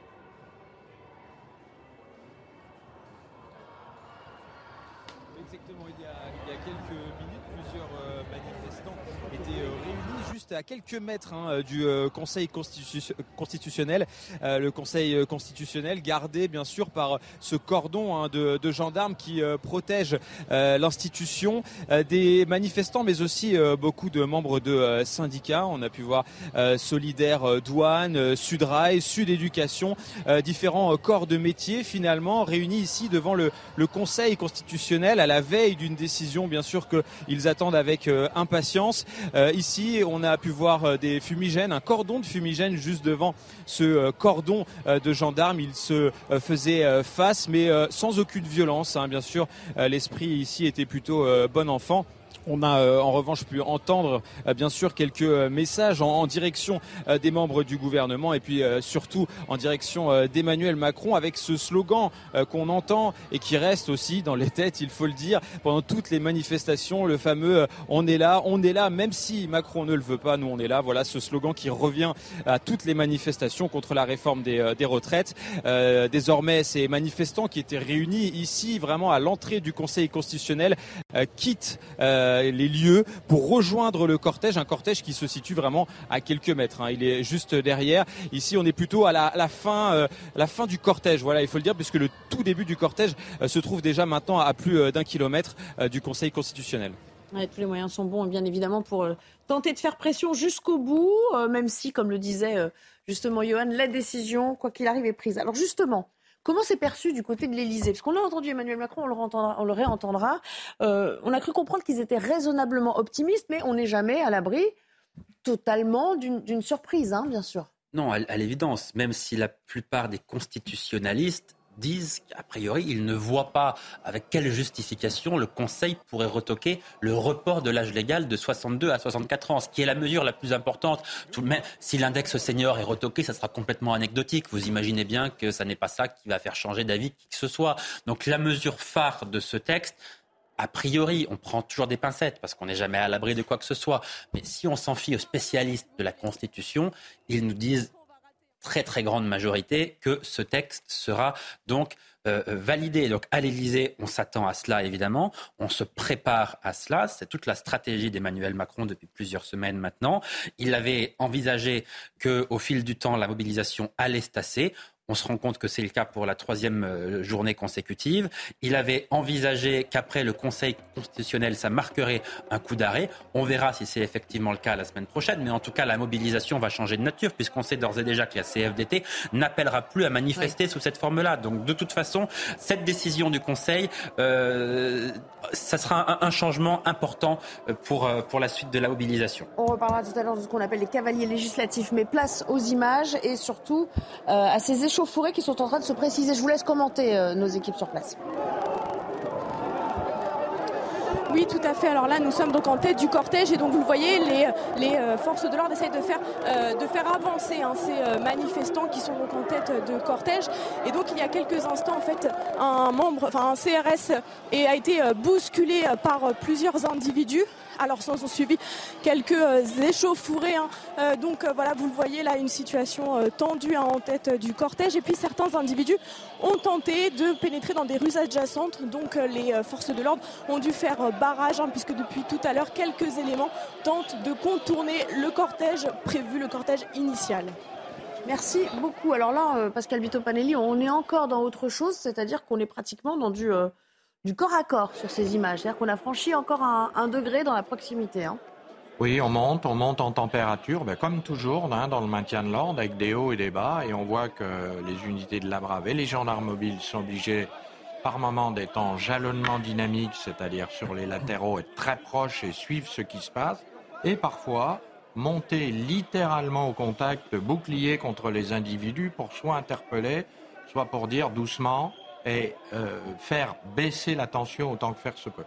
À quelques mètres hein, euh, du euh, Conseil constitu- constitutionnel. Euh, le Conseil constitutionnel gardé bien sûr par ce cordon hein, de, gendarmes qui protège l'institution des manifestants, mais aussi beaucoup de membres de syndicats. On a pu voir Solidaire Douane, Sudrail, Sud Éducation, différents corps de métier finalement réunis ici devant le, le Conseil constitutionnel à la veille d'une décision bien sûr qu'ils attendent avec impatience. Ici, on a pu voir euh, des fumigènes, un cordon de fumigène juste devant ce euh, cordon euh, de gendarmes. Ils se faisaient face, mais sans aucune violence. hein. Bien sûr, l'esprit ici était plutôt bon enfant. On a euh, en revanche pu entendre euh, bien sûr quelques euh, messages en, en direction euh, des membres du gouvernement et puis euh, surtout en direction euh, d'Emmanuel Macron avec ce slogan qu'on entend et qui reste aussi dans les têtes, il faut le dire, pendant toutes les manifestations, le fameux on est là, on est là, même si Macron ne le veut pas, nous on est là. Voilà ce slogan qui revient à toutes les manifestations contre la réforme des, des retraites. Désormais, ces manifestants qui étaient réunis ici vraiment à l'entrée du Conseil constitutionnel quittent les lieux pour rejoindre le cortège, un cortège qui se situe vraiment à quelques mètres. hein. Il est juste derrière. Ici, on est plutôt à la, fin, euh, la fin du cortège. Voilà, il faut le dire, puisque le tout début du cortège euh, se trouve déjà maintenant à plus euh, d'un kilomètre euh, du Conseil constitutionnel. Tous les moyens sont bons, bien évidemment, pour euh, tenter de faire pression jusqu'au bout, euh, même si, comme le disait euh, justement Johan, la décision, quoi qu'il arrive, est prise. Alors justement, comment c'est perçu du côté de l'Élysée? Parce qu'on a entendu Emmanuel Macron, on le, on le réentendra. Euh, on a cru comprendre qu'ils étaient raisonnablement optimistes, mais on n'est jamais à l'abri totalement d'une surprise, hein, bien sûr. Non, à l'évidence, même si la plupart des constitutionnalistes disent qu'a priori, ils ne voient pas avec quelle justification le Conseil pourrait retoquer le report de l'âge légal de 62 à 64 ans, ce qui est la mesure la plus importante. Tout, même si l'index senior est retoqué, ça sera complètement anecdotique. Vous imaginez bien que ça n'est pas ça qui va faire changer d'avis qui que ce soit. Donc la mesure phare de ce texte, a priori, on prend toujours des pincettes parce qu'on n'est jamais à l'abri de quoi que ce soit. Mais si on s'en fie aux spécialistes de la Constitution, ils nous disent très très grande majorité que ce texte sera donc euh, validé. Donc à l'Élysée, on s'attend à cela évidemment, on se prépare à cela. C'est toute la stratégie d'Emmanuel Macron depuis plusieurs semaines maintenant. Il avait envisagé que au fil du temps, la mobilisation allait se tasser. On se rend compte que c'est le cas pour la troisième euh, journée consécutive. Il avait envisagé qu'après le Conseil constitutionnel, ça marquerait un coup d'arrêt. On verra si c'est effectivement le cas la semaine prochaine. Mais en tout cas, la mobilisation va changer de nature puisqu'on sait d'ores et déjà que la CFDT n'appellera plus à manifester sous cette forme-là. Donc de toute façon, cette décision du Conseil, euh, ça sera un, un changement important euh, pour, pour la suite de la mobilisation. On reparlera tout à l'heure de ce qu'on appelle les cavaliers législatifs, mais place aux images et surtout euh, à ces échauffourées qui sont en train de se préciser. Je vous laisse commenter euh, nos équipes sur place. Oui, tout à fait. Alors là, nous sommes donc en tête du cortège et donc vous le voyez, les, euh, forces de l'ordre essayent de faire, euh, de faire avancer hein, ces manifestants qui sont donc en tête de cortège. Et donc il y a quelques instants, en fait, un membre, enfin un CRS a été bousculé par plusieurs individus. Alors s'en sont suivis quelques euh, échauffourées. hein. Euh, donc euh, voilà, vous le voyez là, une situation tendue hein, en tête du cortège. Et puis certains individus ont tenté de pénétrer dans des rues adjacentes. Donc les forces de l'ordre ont dû faire barrage, hein, puisque depuis tout à l'heure, quelques éléments tentent de contourner le cortège prévu, le cortège initial. Merci beaucoup. Alors là, Pascal Vito Panelli, on est encore dans autre chose, c'est-à-dire qu'on est pratiquement dans du, du corps à corps sur ces images. C'est-à-dire qu'on a franchi encore un, degré dans la proximité. hein. Oui, on monte, on monte en température, ben, comme toujours hein, dans le maintien de l'ordre, avec des hauts et des bas, et on voit que les unités de la Brave et les gendarmes mobiles sont obligés par moment d'être en jalonnement dynamique, c'est-à-dire sur les latéraux, être très proches et suivre ce qui se passe, et parfois monter littéralement au contact, bouclier contre les individus pour soit interpeller, soit pour dire doucement et euh, faire baisser la tension autant que faire se peut.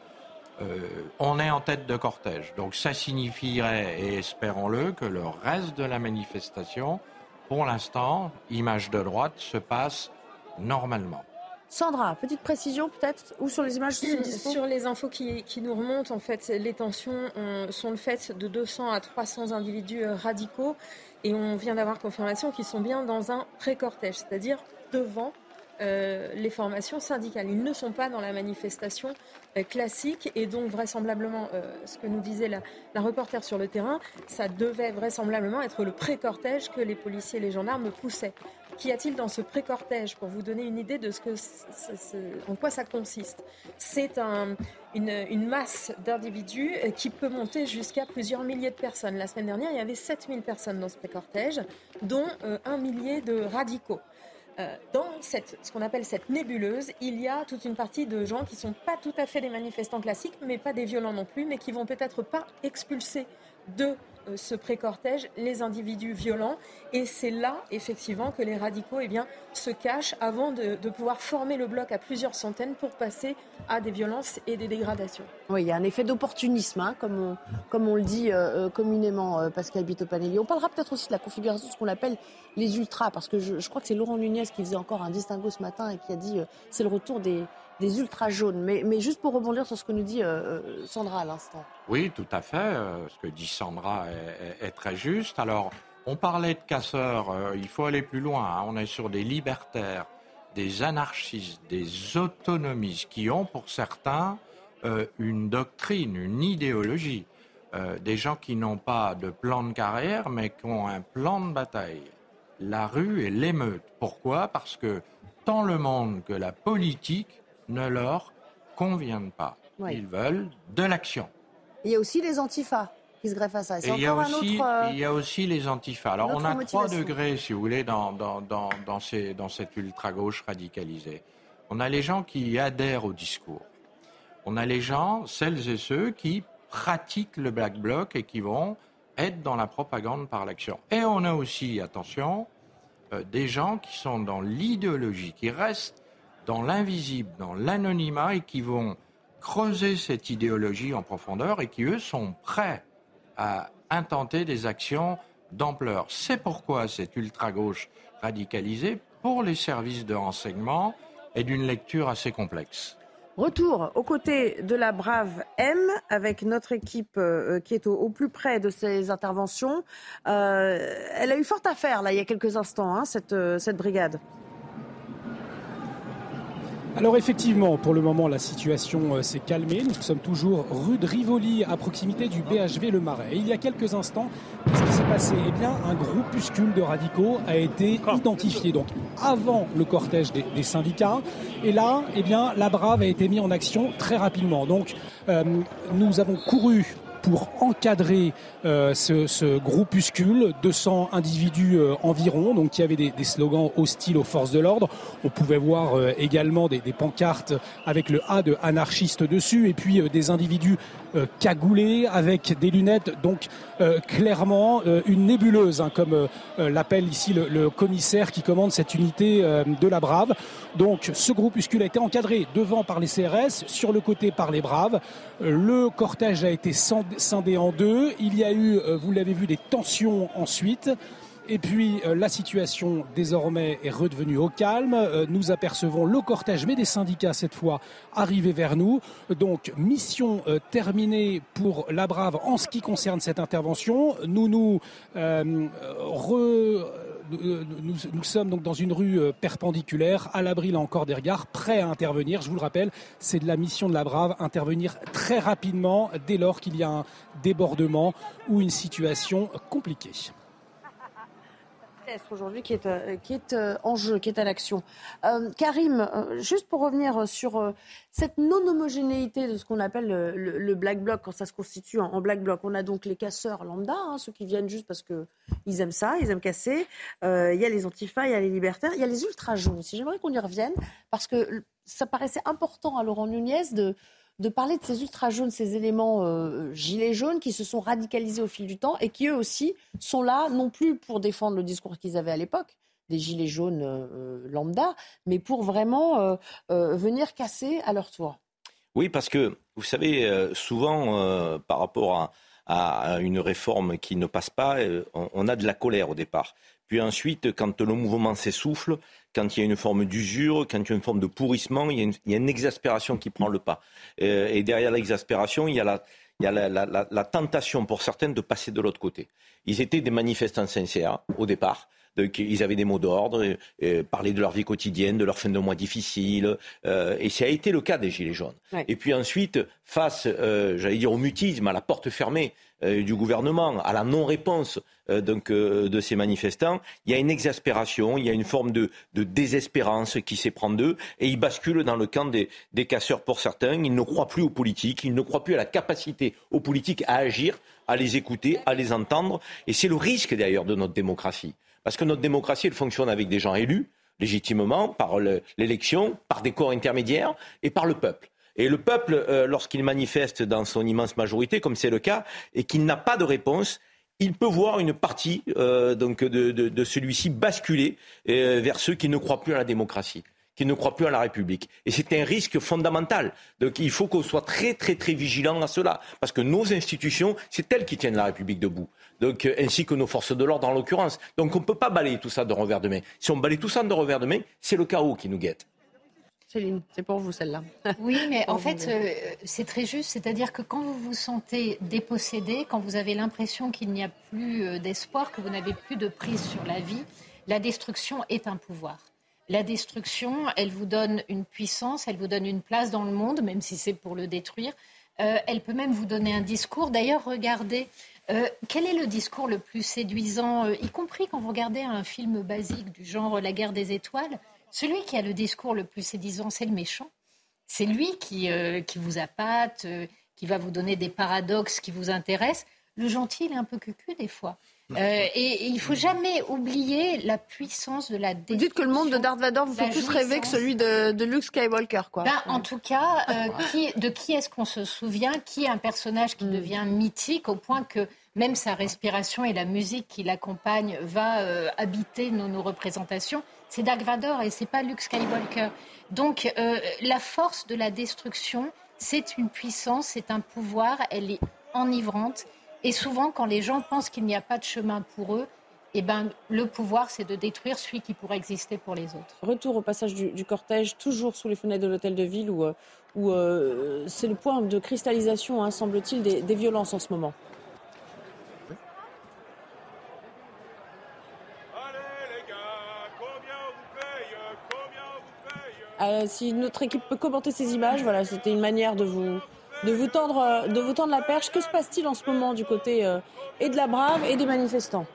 Euh, on est en tête de cortège, donc ça signifierait, et espérons-le, que le reste de la manifestation, pour l'instant, image de droite, se passe normalement. Sandra, petite précision peut-être Ou sur les images Sur les infos qui, nous remontent, en fait, les tensions sont le fait de 200 à 300 individus euh, radicaux. Et on vient d'avoir confirmation qu'ils sont bien dans un pré-cortège, c'est-à-dire devant euh, les formations syndicales. Ils ne sont pas dans la manifestation euh, classique et donc vraisemblablement, ce que nous disait la, reporter sur le terrain, ça devait vraisemblablement être le pré-cortège que les policiers et les gendarmes poussaient. Qu'y a-t-il dans ce pré-cortège Pour vous donner une idée de ce que, en quoi ça consiste? C'est une, masse d'individus euh, qui peut monter jusqu'à plusieurs milliers de personnes. La semaine dernière, il y avait 7000 personnes dans ce pré-cortège, dont euh, un millier de radicaux. Euh, dans cette, ce qu'on appelle cette nébuleuse, il y a toute une partie de gens qui ne sont pas tout à fait des manifestants classiques, mais pas des violents non plus, mais qui vont peut-être pas expulser de euh, ce pré-cortège les individus violents. Et c'est là, effectivement, que les radicaux eh bien, se cachent avant de, pouvoir former le bloc à plusieurs centaines pour passer à des violences et des dégradations. Oui, il y a un effet d'opportunisme, hein, comme, on, comme on le dit euh, euh, communément, Pascal Bitopanelli. On parlera peut-être aussi de la configuration de ce qu'on appelle les ultras, parce que je, crois que c'est Laurent Nunez qui faisait encore un distinguo ce matin et qui a dit c'est le retour des, des ultra jaunes. Mais, mais, juste pour rebondir sur ce que nous dit euh, euh, Sandra à l'instant. Oui, tout à fait. Euh, ce que dit Sandra est, très juste. Alors, on parlait de casseurs. il faut aller plus loin. Hein. On est sur des libertaires, des anarchistes, des autonomistes qui ont pour certains une doctrine, une idéologie. des gens qui n'ont pas de plan de carrière, mais qui ont un plan de bataille. La rue et l'émeute. Pourquoi? Parce que tant le monde que la politique ne leur conviennent pas. Ils veulent de l'action. Il y a aussi les antifas qui se greffent à ça. il, y a aussi, euh, il y a aussi les antifas. Alors on a trois degrés, si vous voulez, dans, dans, dans, dans, ces, dans cette ultra-gauche radicalisée. On a les gens qui adhèrent au discours. On a les gens, celles et ceux qui pratiquent le black bloc et qui vont être dans la propagande par l'action. Et on a aussi, attention, euh, des gens qui sont dans l'idéologie, qui restent dans l'invisible, dans l'anonymat et qui vont creuser cette idéologie en profondeur et qui, eux, sont prêts à intenter des actions d'ampleur. C'est pourquoi cette ultra-gauche radicalisée, pour les services de renseignement, est d'une lecture assez complexe. Retour aux côtés de la brave M avec notre équipe euh, qui est au, plus près de ces interventions. Euh, elle a eu fort à faire là il y a quelques instants, hein, euh, cette brigade. Alors effectivement, pour le moment, la situation euh, s'est calmée. Nous sommes toujours rue de Rivoli, à proximité du BHV Le Marais. il y a quelques instants, qu'est-ce qui s'est passé Eh bien, un groupuscule de radicaux a été identifié. Donc, avant le cortège des, syndicats. Et là, eh bien, la Brave a été mise en action très rapidement. Donc, euh, nous avons couru pour encadrer euh, ce, ce, groupuscule, 200 individus euh, environ, donc qui avaient des, des, slogans hostiles aux forces de l'ordre. On pouvait voir euh, également des, des, pancartes avec le A de anarchiste dessus, et puis des individus cagoulés avec des lunettes, donc clairement une nébuleuse, hein, comme l'appelle ici le, le, commissaire qui commande cette unité de la Brave. Donc ce groupuscule a été encadré devant par les CRS, sur le côté par les Braves. Le cortège a été scindé en deux. Il y a eu, euh, vous l'avez vu, des tensions ensuite. Et puis euh, la situation désormais est redevenue au calme. Euh, nous apercevons le cortège, mais des syndicats cette fois, arriver vers nous. Donc mission terminée pour la Brave en ce qui concerne cette intervention. Nous nous re euh, nous, sommes donc dans une rue euh, perpendiculaire, à l'abri là encore des regards, prêts à intervenir. Je vous le rappelle, c'est de la mission de la Brave, intervenir très rapidement dès lors qu'il y a un débordement ou une situation compliquée aujourd'hui qui est, euh, qui est euh, en jeu, qui est à l'action. Euh, Karim, juste pour revenir sur cette non-homogénéité de ce qu'on appelle le, black bloc, quand ça se constitue en, black bloc, on a donc les casseurs lambda, hein, ceux qui viennent juste parce qu'ils aiment ça, ils aiment casser. Il y a les antifas, il y a les libertaires, il y a les ultra jaunes aussi. J'aimerais qu'on y revienne parce que ça paraissait important à Laurent Nunez de de parler de ces ultra jaunes, ces éléments euh, gilets jaunes qui se sont radicalisés au fil du temps et qui eux aussi sont là non plus pour défendre le discours qu'ils avaient à l'époque, des gilets jaunes lambda, mais pour vraiment venir casser à leur tour. Oui, parce que, vous savez, souvent, par rapport à, une réforme qui ne passe pas, on, a de la colère au départ. Puis ensuite, quand le mouvement s'essouffle, quand il y a une forme d'usure, quand il y a une forme de pourrissement, il y a une, exaspération qui prend le pas. et derrière l'exaspération, il y a la, il y a la, tentation pour certains de passer de l'autre côté. Ils étaient des manifestants sincères au départ. ils avaient des mots d'ordre, parlaient de leur vie quotidienne, de leur fin de mois difficile. Euh, et ça a été le cas des Gilets jaunes. Et puis ensuite, face, euh, j'allais dire, au mutisme, à la porte fermée euh, du gouvernement, à la non-réponse euh, donc euh, de ces manifestants, il y a une exaspération, il y a une forme de, désespérance qui s'éprend d'eux, et ils basculent dans le camp des, casseurs pour certains. Ils ne croient plus aux politiques, ils ne croient plus à la capacité aux politiques à agir, à les écouter, à les entendre, et c'est le risque d'ailleurs de notre démocratie, parce que notre démocratie, elle fonctionne avec des gens élus légitimement par l'élection, par des corps intermédiaires et par le peuple. Et le peuple, euh, lorsqu'il manifeste dans son immense majorité, comme c'est le cas, et qu'il n'a pas de réponse, il peut voir une partie euh, donc de, celui-ci basculer euh, vers ceux qui ne croient plus à la démocratie qui ne croient plus à la République. Et c'est un risque fondamental. Donc il faut qu'on soit très très très vigilant à cela, parce que nos institutions, c'est elles qui tiennent la République debout. Donc ainsi que nos forces de l'ordre en l'occurrence. Donc on ne peut pas balayer tout ça de revers de main. Si on balaye tout ça de revers de main, c'est le chaos qui nous guette. Céline, c'est pour vous celle-là. Oui, mais en fait, euh, c'est très juste. C'est-à-dire que quand vous vous sentez dépossédé, quand vous avez l'impression qu'il n'y a plus euh, d'espoir, que vous n'avez plus de prise sur la vie, la destruction est un pouvoir. La destruction, elle vous donne une puissance, elle vous donne une place dans le monde, même si c'est pour le détruire. Euh, elle peut même vous donner un discours. D'ailleurs, regardez, quel est le discours le plus séduisant, y compris quand vous regardez un film basique du genre La guerre des étoiles celui qui a le discours le plus séduisant, c'est le méchant. C'est lui qui, euh, qui vous appâte, euh, qui va vous donner des paradoxes qui vous intéressent. Le gentil, il est un peu cucu des fois. Euh, et, il il faut jamais oublier la puissance de la Vous dites que le monde de Darth Vader vous fait plus rêver que celui de, Luke Skywalker, quoi. Ben, en tout cas, de qui est-ce qu'on se souvient? Qui est un personnage qui mm. devient mythique au point que même sa respiration et la musique qui l'accompagne va habiter nos représentations c'est Dark Vador et c'est pas Luke Skywalker. Donc euh, la force de la destruction, c'est une puissance, c'est un pouvoir, elle est enivrante. Et souvent, quand les gens pensent qu'il n'y a pas de chemin pour eux, eh ben, le pouvoir, c'est de détruire celui qui pourrait exister pour les autres. Retour au passage du, cortège, toujours sous les fenêtres de l'hôtel de ville, où, euh, où euh, c'est le point de cristallisation, hein, semble-t-il, des violences en ce moment. Euh, si notre équipe peut commenter ces images, voilà, c'était une manière de vous, de vous tendre, de vous tendre la perche. Que se passe-t-il en ce moment du côté euh, et de la Brave et des manifestants?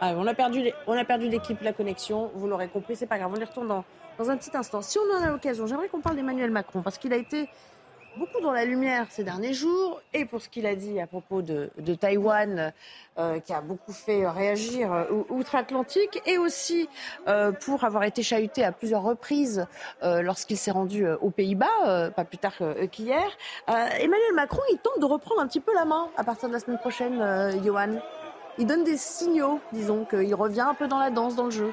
Ah, on a perdu, on a perdu l'équipe, la connexion. Vous l'aurez compris, c'est pas grave. On y retourne dans, dans un petit instant. Si on en a l'occasion, j'aimerais qu'on parle d'Emmanuel Macron parce qu'il a été beaucoup dans la lumière ces derniers jours, et pour ce qu'il a dit à propos de, de Taïwan, euh, qui a beaucoup fait réagir euh, outre-Atlantique, et aussi euh, pour avoir été chahuté à plusieurs reprises euh, lorsqu'il s'est rendu aux Pays-Bas, pas plus tard qu'hier. Emmanuel Macron, il tente de reprendre un petit peu la main à partir de la semaine prochaine, Johan. Il donne des signaux, disons, qu'il revient un peu dans la danse, dans le jeu.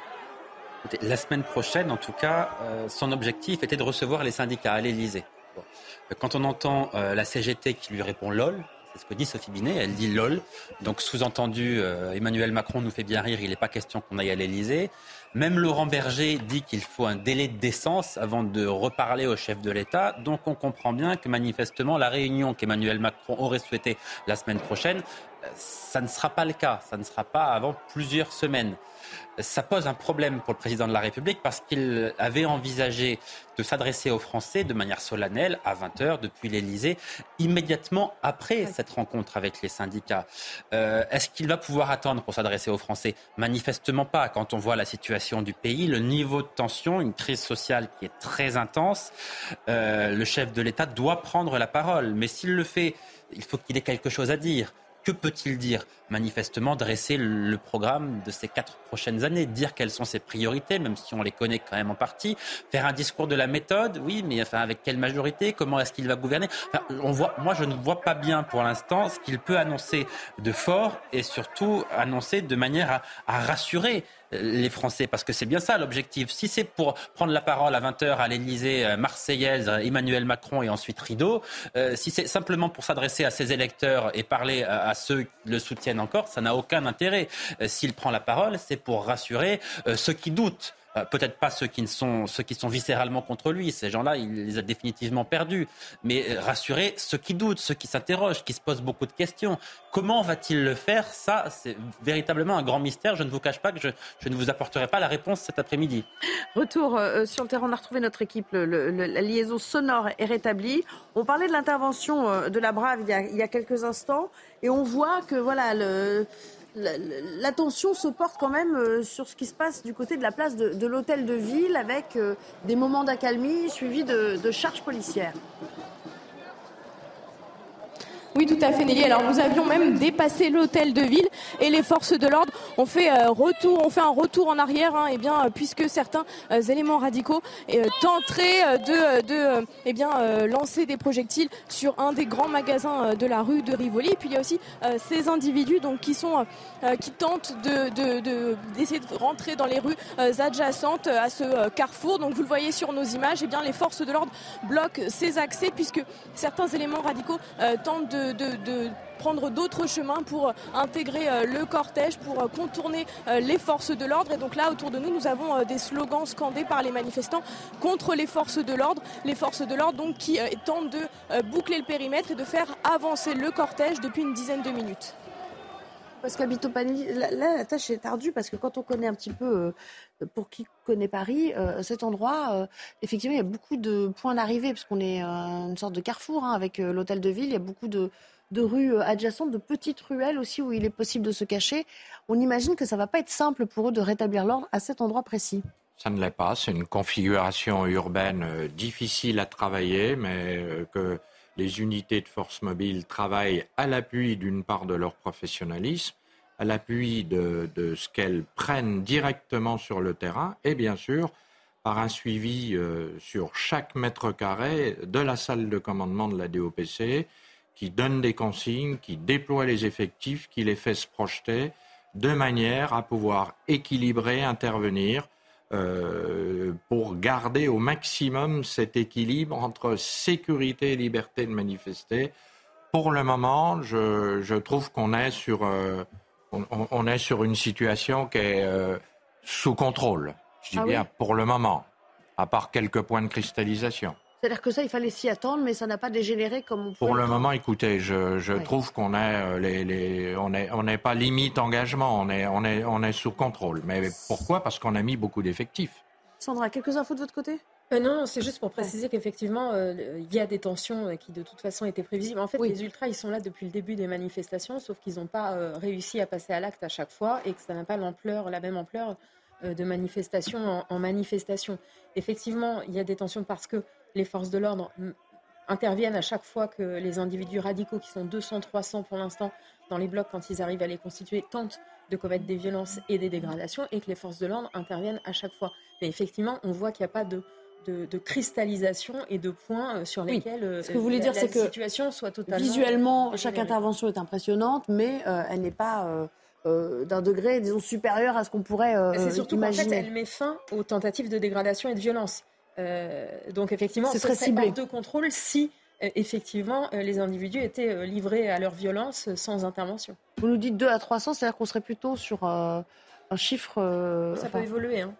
La semaine prochaine, en tout cas, son objectif était de recevoir les syndicats à l'Élysée. Quand on entend euh, la CGT qui lui répond LOL, c'est ce que dit Sophie Binet, elle dit LOL. Donc sous-entendu, euh, Emmanuel Macron nous fait bien rire, il n'est pas question qu'on aille à l'Elysée. Même Laurent Berger dit qu'il faut un délai de décence avant de reparler au chef de l'État. Donc on comprend bien que manifestement, la réunion qu'Emmanuel Macron aurait souhaitée la semaine prochaine, euh, ça ne sera pas le cas. Ça ne sera pas avant plusieurs semaines ça pose un problème pour le président de la République parce qu'il avait envisagé de s'adresser aux Français de manière solennelle à 20h depuis l'Elysée, immédiatement après cette rencontre avec les syndicats. Euh, est-ce qu'il va pouvoir attendre pour s'adresser aux Français? Manifestement pas. Quand on voit la situation du pays, le niveau de tension, une crise sociale qui est très intense, euh, le chef de l'État doit prendre la parole. Mais s'il le fait, il faut qu'il ait quelque chose à dire. Que peut-il dire? Manifestement dresser le programme de ces quatre prochaines années, dire quelles sont ses priorités, même si on les connaît quand même en partie, faire un discours de la méthode, oui, mais enfin avec quelle majorité, comment est-ce qu'il va gouverner? On voit, Moi, je ne vois pas bien pour l'instant ce qu'il peut annoncer de fort et surtout annoncer de manière à rassurer les Français Parce que c'est bien ça l'objectif. Si c'est pour prendre la parole à 20h à l'Élysée euh, marseillaise, Emmanuel Macron et ensuite Rideau, euh, si c'est simplement pour s'adresser à ses électeurs et parler à, ceux qui le soutiennent encore, ça n'a aucun intérêt. Euh, s'il prend la parole, c'est pour rassurer ceux qui doutent. Euh, peut-être pas ceux qui, sont, ceux qui sont viscéralement contre lui, ces gens-là, il les a définitivement perdus, mais euh, rassurer ceux qui doutent, ceux qui s'interrogent, qui se posent beaucoup de questions. Comment va-t-il le faire? Ça, c'est véritablement un grand mystère. Je ne vous cache pas que je, ne vous apporterai pas la réponse cet après-midi. Retour euh, sur le terrain, on a retrouvé notre équipe, la liaison sonore est rétablie. On parlait de l'intervention de la Brave il y, a, il y a quelques instants, et on voit que voilà le l'attention se porte quand même euh, sur ce qui se passe du côté de la place de, l'hôtel de ville avec euh, des moments d'accalmie suivis de charges policières. Oui, tout à fait, Nelly. Alors, nous avions même dépassé l'hôtel de ville et les forces de l'ordre ont fait euh, retour, fait un retour en arrière, hein, eh bien, puisque certains euh, éléments radicaux euh, tenteraient de, de eh bien, lancer des projectiles sur un des grands magasins de la rue de Rivoli. Et puis, il y a aussi ces individus donc qui sont, qui tentent de, d'essayer de, rentrer dans les rues adjacentes à ce carrefour. Donc, vous le voyez sur nos images, eh bien, les forces de l'ordre bloquent ces accès puisque certains éléments radicaux tentent de de, prendre d'autres chemins pour intégrer euh, le cortège, pour euh, contourner euh, les forces de l'ordre. Et donc là, autour de nous, nous avons des slogans scandés par les manifestants contre les forces de l'ordre. Les forces de l'ordre qui tentent de boucler le périmètre et de faire avancer le cortège depuis une dizaine de minutes. Parce qu'Abitopani, là, la tâche est ardue parce que quand on connaît un petit peu, pour qui connaît Paris, cet endroit, effectivement, il y a beaucoup de points d'arrivée parce qu'on est une sorte de carrefour hein, avec l'hôtel de ville. Il y a beaucoup de, de rues adjacentes, de petites ruelles aussi où il est possible de se cacher. On imagine que ça ne va pas être simple pour eux de rétablir l'ordre à cet endroit précis. Ça ne l'est pas. C'est une configuration urbaine euh, difficile à travailler, mais euh, que les unités de force mobile travaillent à l'appui d'une part de leur professionnalisme, à l'appui de, ce qu'elles prennent directement sur le terrain et bien sûr par un suivi euh, sur chaque mètre carré de la salle de commandement de la DOPC qui donne des consignes, qui déploie les effectifs, qui les fait se projeter, de manière à pouvoir équilibrer, intervenir, euh, pour garder au maximum cet équilibre entre sécurité et liberté de manifester. Pour le moment, je, trouve qu'on est sur, euh, on, est sur une situation qui est euh, sous contrôle. Je dis ah bien pour le moment, à part quelques points de cristallisation. C'est-à-dire que ça, il fallait s'y attendre, mais ça n'a pas dégénéré comme on Pour le moment, écoutez, je, trouve qu'on est, euh, les, on n'est on pas limite engagement, on est, on, est, on est sous contrôle. Mais pourquoi? Parce qu'on a mis beaucoup d'effectifs. Sandra, quelques infos de votre côté? Euh, non, c'est juste pour préciser qu'effectivement, euh, il y a des tensions qui de toute façon étaient prévisibles. En fait, les ultras, ils sont là depuis le début des manifestations, sauf qu'ils n'ont pas réussi à passer à l'acte à chaque fois et que ça n'a pas l'ampleur, la même ampleur de manifestation en manifestation. Effectivement, il y a des tensions parce que les forces de l'ordre interviennent à chaque fois que les individus radicaux, qui sont 200, 300 pour l'instant, dans les blocs, quand ils arrivent à les constituer, tentent de commettre des violences et des dégradations, et que les forces de l'ordre interviennent à chaque fois. Mais effectivement, on voit qu'il n'y a pas de, de, cristallisation et de points euh, sur lesquels euh, Ce que vous voulez dire, c'est que situation soit totalement visuellement, chaque intervention est impressionnante, mais euh, elle n'est pas d'un degré, disons, supérieur à ce qu'on pourrait imaginer. C'est surtout qu'en fait, elle met fin aux tentatives de dégradation et de violence. Euh, donc effectivement, c'est très ciblé. de contrôle si euh, effectivement euh, les individus étaient livrés à leur violence sans intervention. Vous nous dites 2 à 300, c'est-à-dire qu'on serait plutôt sur un chiffre. Ça peut évoluer. Hein.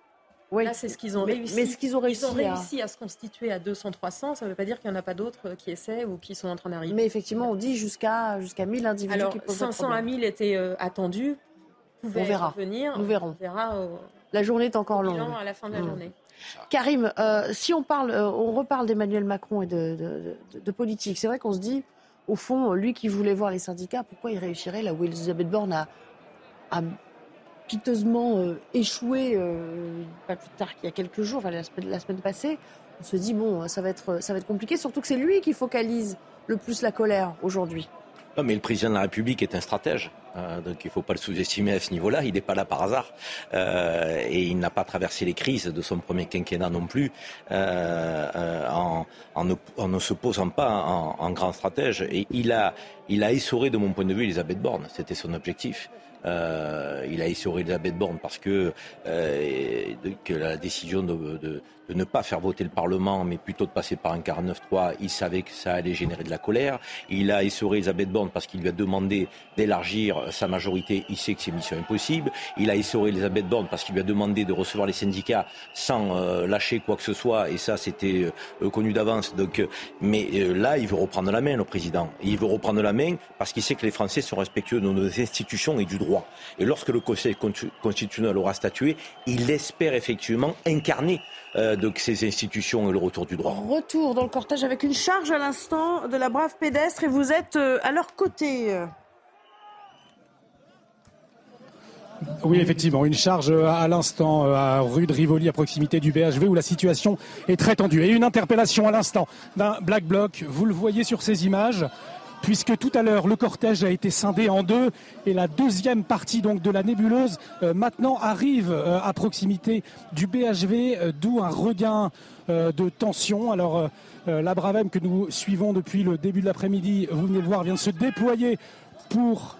Oui. Là, c'est ce qu'ils ont réussi. Mais ce qu'ils ont réussi, Ils ont réussi à... se constituer à 200-300. Ça ne veut pas dire qu'il n'y en a pas d'autres qui essaient ou qui sont en train d'arriver. Mais effectivement, on dit jusqu'à jusqu'à 1000 individus Alors, qui posent 500 à 1000 étaient attendus. On verra. Venir. Nous verrons. On verra La journée est encore longue. À la fin de la mmh. journée. Karim, euh, si on parle, euh, on reparle d'Emmanuel Macron et de, politique, c'est vrai qu'on se dit, au fond, lui qui voulait voir les syndicats, pourquoi il réussirait là où Elisabeth Borne a, piteusement euh, échoué, pas plus tard qu'il y a quelques jours, la, semaine, passée. On se dit bon, ça va être, ça va être compliqué, surtout que c'est lui qui focalise le plus la colère aujourd'hui. Non, mais le président de la République est un stratège. Euh, donc il ne faut pas le sous-estimer à ce niveau-là. Il n'est pas là par hasard. Euh, et il n'a pas traversé les crises de son premier quinquennat non plus euh, euh en, ne, se posant pas en, en, grand stratège. Et il a, il a essoré, de mon point de vue, Elisabeth Borne. C'était son objectif. Euh, il a essoré Elisabeth Borne parce que, euh, que la décision de, de, de ne pas faire voter le Parlement, mais plutôt de passer par un 49-3, il savait que ça allait générer de la colère. Il a essoré Elisabeth Borne parce qu'il lui a demandé d'élargir sa majorité. Il sait que c'est mission impossible. Il a essoré Elisabeth Borne parce qu'il lui a demandé de recevoir les syndicats sans euh, lâcher quoi que ce soit. Et ça, c'était euh, connu d'avance. Donc, euh, mais là, il veut reprendre la main, le président. Il veut reprendre la main parce qu'il sait que les Français sont respectueux de nos institutions et du droit. Et lorsque le Conseil constitutionnel aura statué, il espère effectivement incarner de ces institutions et le retour du droit. Retour dans le cortège avec une charge à l'instant de la brave pédestre et vous êtes euh, à leur côté. Oui, effectivement, une charge euh, à l'instant à rue de Rivoli, à proximité du BHV, où la situation est très tendue. Et une interpellation à l'instant d'un Black Bloc. Vous le voyez sur ces images puisque tout à l'heure le cortège a été scindé en deux et la deuxième partie donc de la nébuleuse euh, maintenant arrive euh, à proximité du BHV, euh, d'où un regain de tension. Alors la Bravem que nous suivons depuis le début de l'après-midi, vous venez de voir, vient de se déployer pour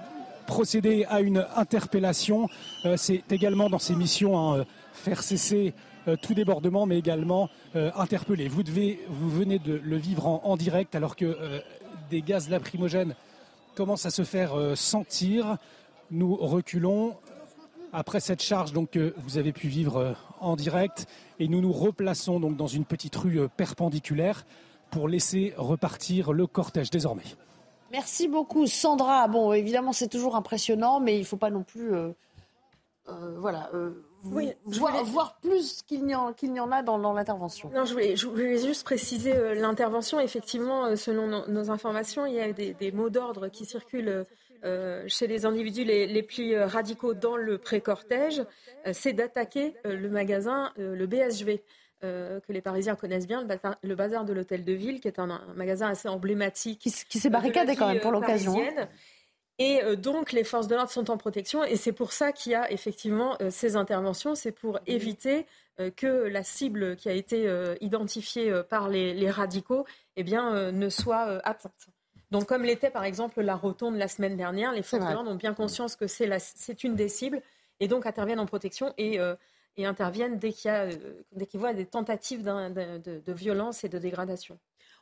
procéder à une interpellation. C'est également dans ses missions hein, faire cesser tout débordement, mais également interpeller. Vous, devez, vous venez de le vivre en direct alors que des gaz lacrymogènes commencent à se faire euh, sentir. Nous reculons après cette charge donc, que vous avez pu vivre euh, en direct et nous nous replaçons donc dans une petite rue euh, perpendiculaire pour laisser repartir le cortège désormais. Merci beaucoup Sandra. Bon, évidemment c'est toujours impressionnant, mais il ne faut pas non plus... voilà oui, voir, voir, plus qu'il n'y en, qu en, a dans, dans l'intervention. Non, je voulais, je voulais, juste préciser euh, l'intervention. Effectivement, euh, selon nos, nos, informations, il y a des, des mots d'ordre qui circulent euh, chez les individus les, les, plus radicaux dans le pré-cortège. Euh, c'est d'attaquer euh, le magasin, le BSV. que les Parisiens connaissent bien, le bazar, le bazar de l'Hôtel de Ville, qui est un, un magasin assez emblématique. Qui, qui s'est barricadé quand même pour l'occasion. Et euh, donc, les forces de l'ordre sont en protection. Et c'est pour ça qu'il y a effectivement euh, ces interventions. C'est pour éviter euh, que la cible qui a été identifiée par les, radicaux eh bien, ne soit atteinte. Donc, comme l'était par exemple la rotonde la semaine dernière, les forces de l'ordre ont bien conscience que c'est une des cibles et donc interviennent en protection et, et interviennent dès qu'ils voient des tentatives de, de violence et de dégradation.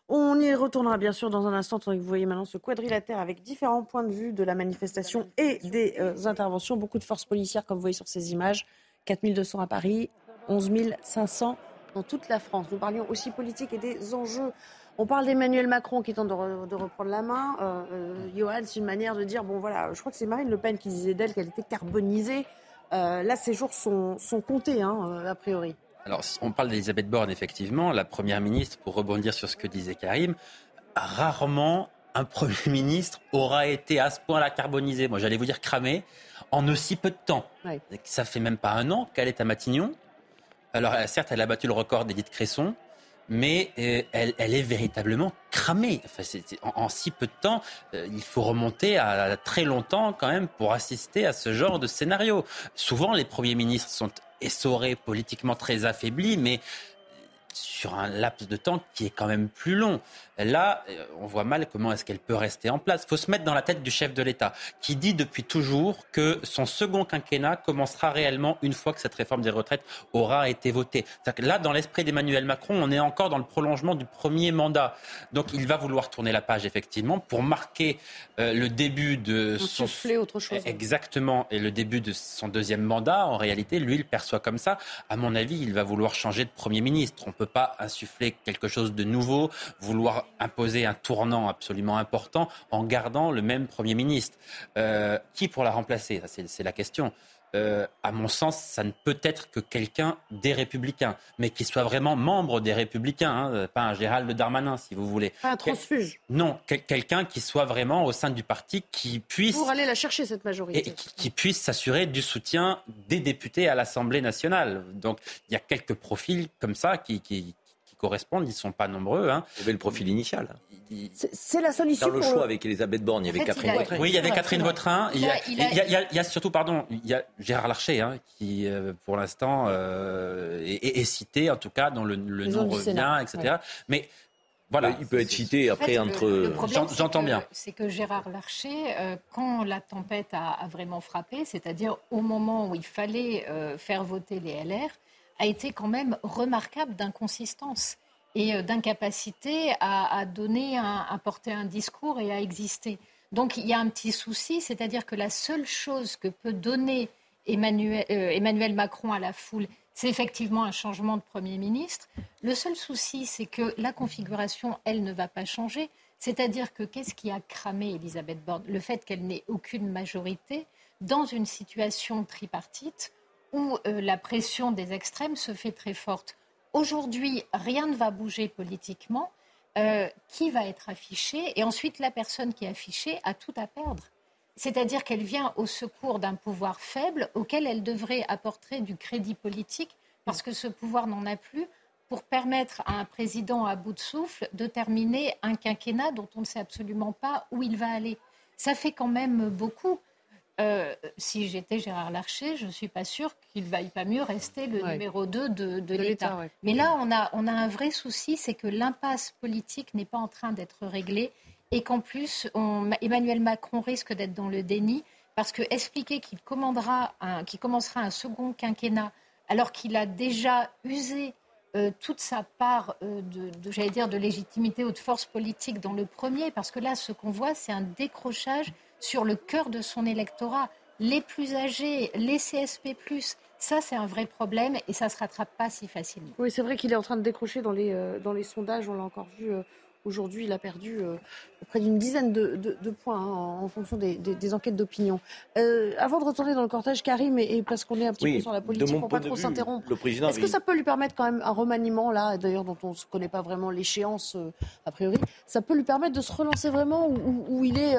On y retournera bien sûr dans un instant, tandis que vous voyez maintenant ce quadrilatère avec différents points de vue de la manifestation et des euh, interventions. Beaucoup de forces policières, comme vous voyez sur ces images. 4200 à Paris, 11 500 dans toute la France. Nous parlions aussi politique et des enjeux. On parle d'Emmanuel Macron qui tente de, reprendre la main. Euh, euh, Johan, c'est une manière de dire, bon voilà, je crois que c'est Marine Le Pen qui disait d'elle qu'elle était carbonisée. là, ces jours sont, sont comptés, hein, a priori. Alors, on parle d'Elisabeth Borne, effectivement, la Première ministre, pour rebondir sur ce que disait Karim, rarement un Premier ministre aura été à ce point-là carbonisé, moi j'allais vous dire cramé, en aussi peu de temps. Ça fait même pas un an qu'elle est à Matignon. Alors, certes, elle a battu le record d'Edith Cresson, mais euh, elle, elle, est véritablement cramée. Enfin, en, en, si peu de temps, euh, il faut remonter à, à, très longtemps quand même pour assister à ce genre de scénario. Souvent, les premiers ministres sont essorés, politiquement très affaiblis, mais sur un laps de temps qui est quand même plus long. Là, euh, on voit mal comment est-ce qu'elle peut rester en place. Il faut se mettre dans la tête du chef de l'État, qui dit depuis toujours que son second quinquennat commencera réellement une fois que cette réforme des retraites aura été votée. Que là, dans l'esprit d'Emmanuel Macron, on est encore dans le prolongement du premier mandat. Donc, il va vouloir tourner la page, effectivement, pour marquer euh, le début de son... autre chose. Exactement, et le début de son deuxième mandat. En réalité, lui, il perçoit comme ça. À mon avis, il va vouloir changer de Premier ministre. On peut pas insuffler quelque chose de nouveau, vouloir imposer un tournant absolument important en gardant le même Premier ministre. Euh, qui pour la remplacer? C'est la question. Euh, à mon sens, ça ne peut être que quelqu'un des Républicains, mais qui soit vraiment membre des Républicains, hein, pas un Gérald Darmanin, si vous voulez. Pas un transfuge. non, quelqu'un qui soit vraiment au sein du parti, qui puisse... Pour aller la chercher, cette majorité. Et qui, puisse s'assurer du soutien des députés à l'Assemblée nationale. Donc, il y a quelques profils comme ça qui, qui correspondent. Ils ne sont pas nombreux. Hein. Il y avait le profil initial. C'est la solution. Dans le choix avec Elisabeth Borne, il y avait Catherine Vautrin. Oui, il y avait Catherine Vautrin. Il y a, surtout, pardon, il y a Gérard Larcher, hein, qui euh, pour l'instant euh, est, cité, en tout cas, dans le, nom revient, etc. Mais voilà. Il peut être cité après entre. J'entends bien. C'est que Gérard Larcher, euh, quand la tempête a, vraiment frappé, c'est-à-dire au moment où il fallait euh, faire voter les LR, a été quand même remarquable d'inconsistance et euh, d'incapacité à, donner, à porter un discours et à exister. Donc il y a un petit souci, c'est-à-dire que la seule chose que peut donner Emmanuel, Emmanuel Macron à la foule, c'est effectivement un changement de Premier ministre. Le seul souci, c'est que la configuration, elle, ne va pas changer. C'est-à-dire que qu'est-ce qui a cramé Elisabeth Borne? Le fait qu'elle n'ait aucune majorité dans une situation tripartite où euh, la pression des extrêmes se fait très forte. Aujourd'hui, rien ne va bouger politiquement. Euh, qui va être affiché? Et ensuite, la personne qui est affichée a tout à perdre. C'est-à-dire qu'elle vient au secours d'un pouvoir faible auquel elle devrait apporter du crédit politique parce que ce pouvoir n'en a plus pour permettre à un président à bout de souffle de terminer un quinquennat dont on ne sait absolument pas où il va aller. Ça fait quand même beaucoup. Euh, si j'étais Gérard Larcher, je ne suis pas sûre qu'il vaille pas mieux rester le numéro 2 de, l'État. Mais là, on a, on a un vrai souci, c'est que l'impasse politique n'est pas en train d'être réglée et qu'en plus, Emmanuel Macron risque d'être dans le déni parce que expliquer qu'il commandera qu'il commencera un second quinquennat alors qu'il a déjà usé euh, toute sa part euh, de, j'allais dire, de légitimité ou de force politique dans le premier, parce que là, ce qu'on voit, c'est un décrochage sur le cœur de son électorat. Les plus âgés, les CSP+, ça, c'est un vrai problème et ça ne se rattrape pas si facilement. Oui, c'est vrai qu'il est en train de décrocher dans les, euh, dans les sondages, on l'a encore vu Aujourd'hui, il a perdu euh, près d'une dizaine de, points hein, en, fonction des, enquêtes d'opinion. Euh, avant de retourner dans le cortège, Karim, et, parce qu'on est un petit peu sur la politique, pour pas trop s'interrompre, est-ce que ça peut lui permettre quand même un remaniement, là, d'ailleurs, dont on ne connaît pas vraiment l'échéance, euh, a priori, ça peut lui permettre de se relancer vraiment où, il est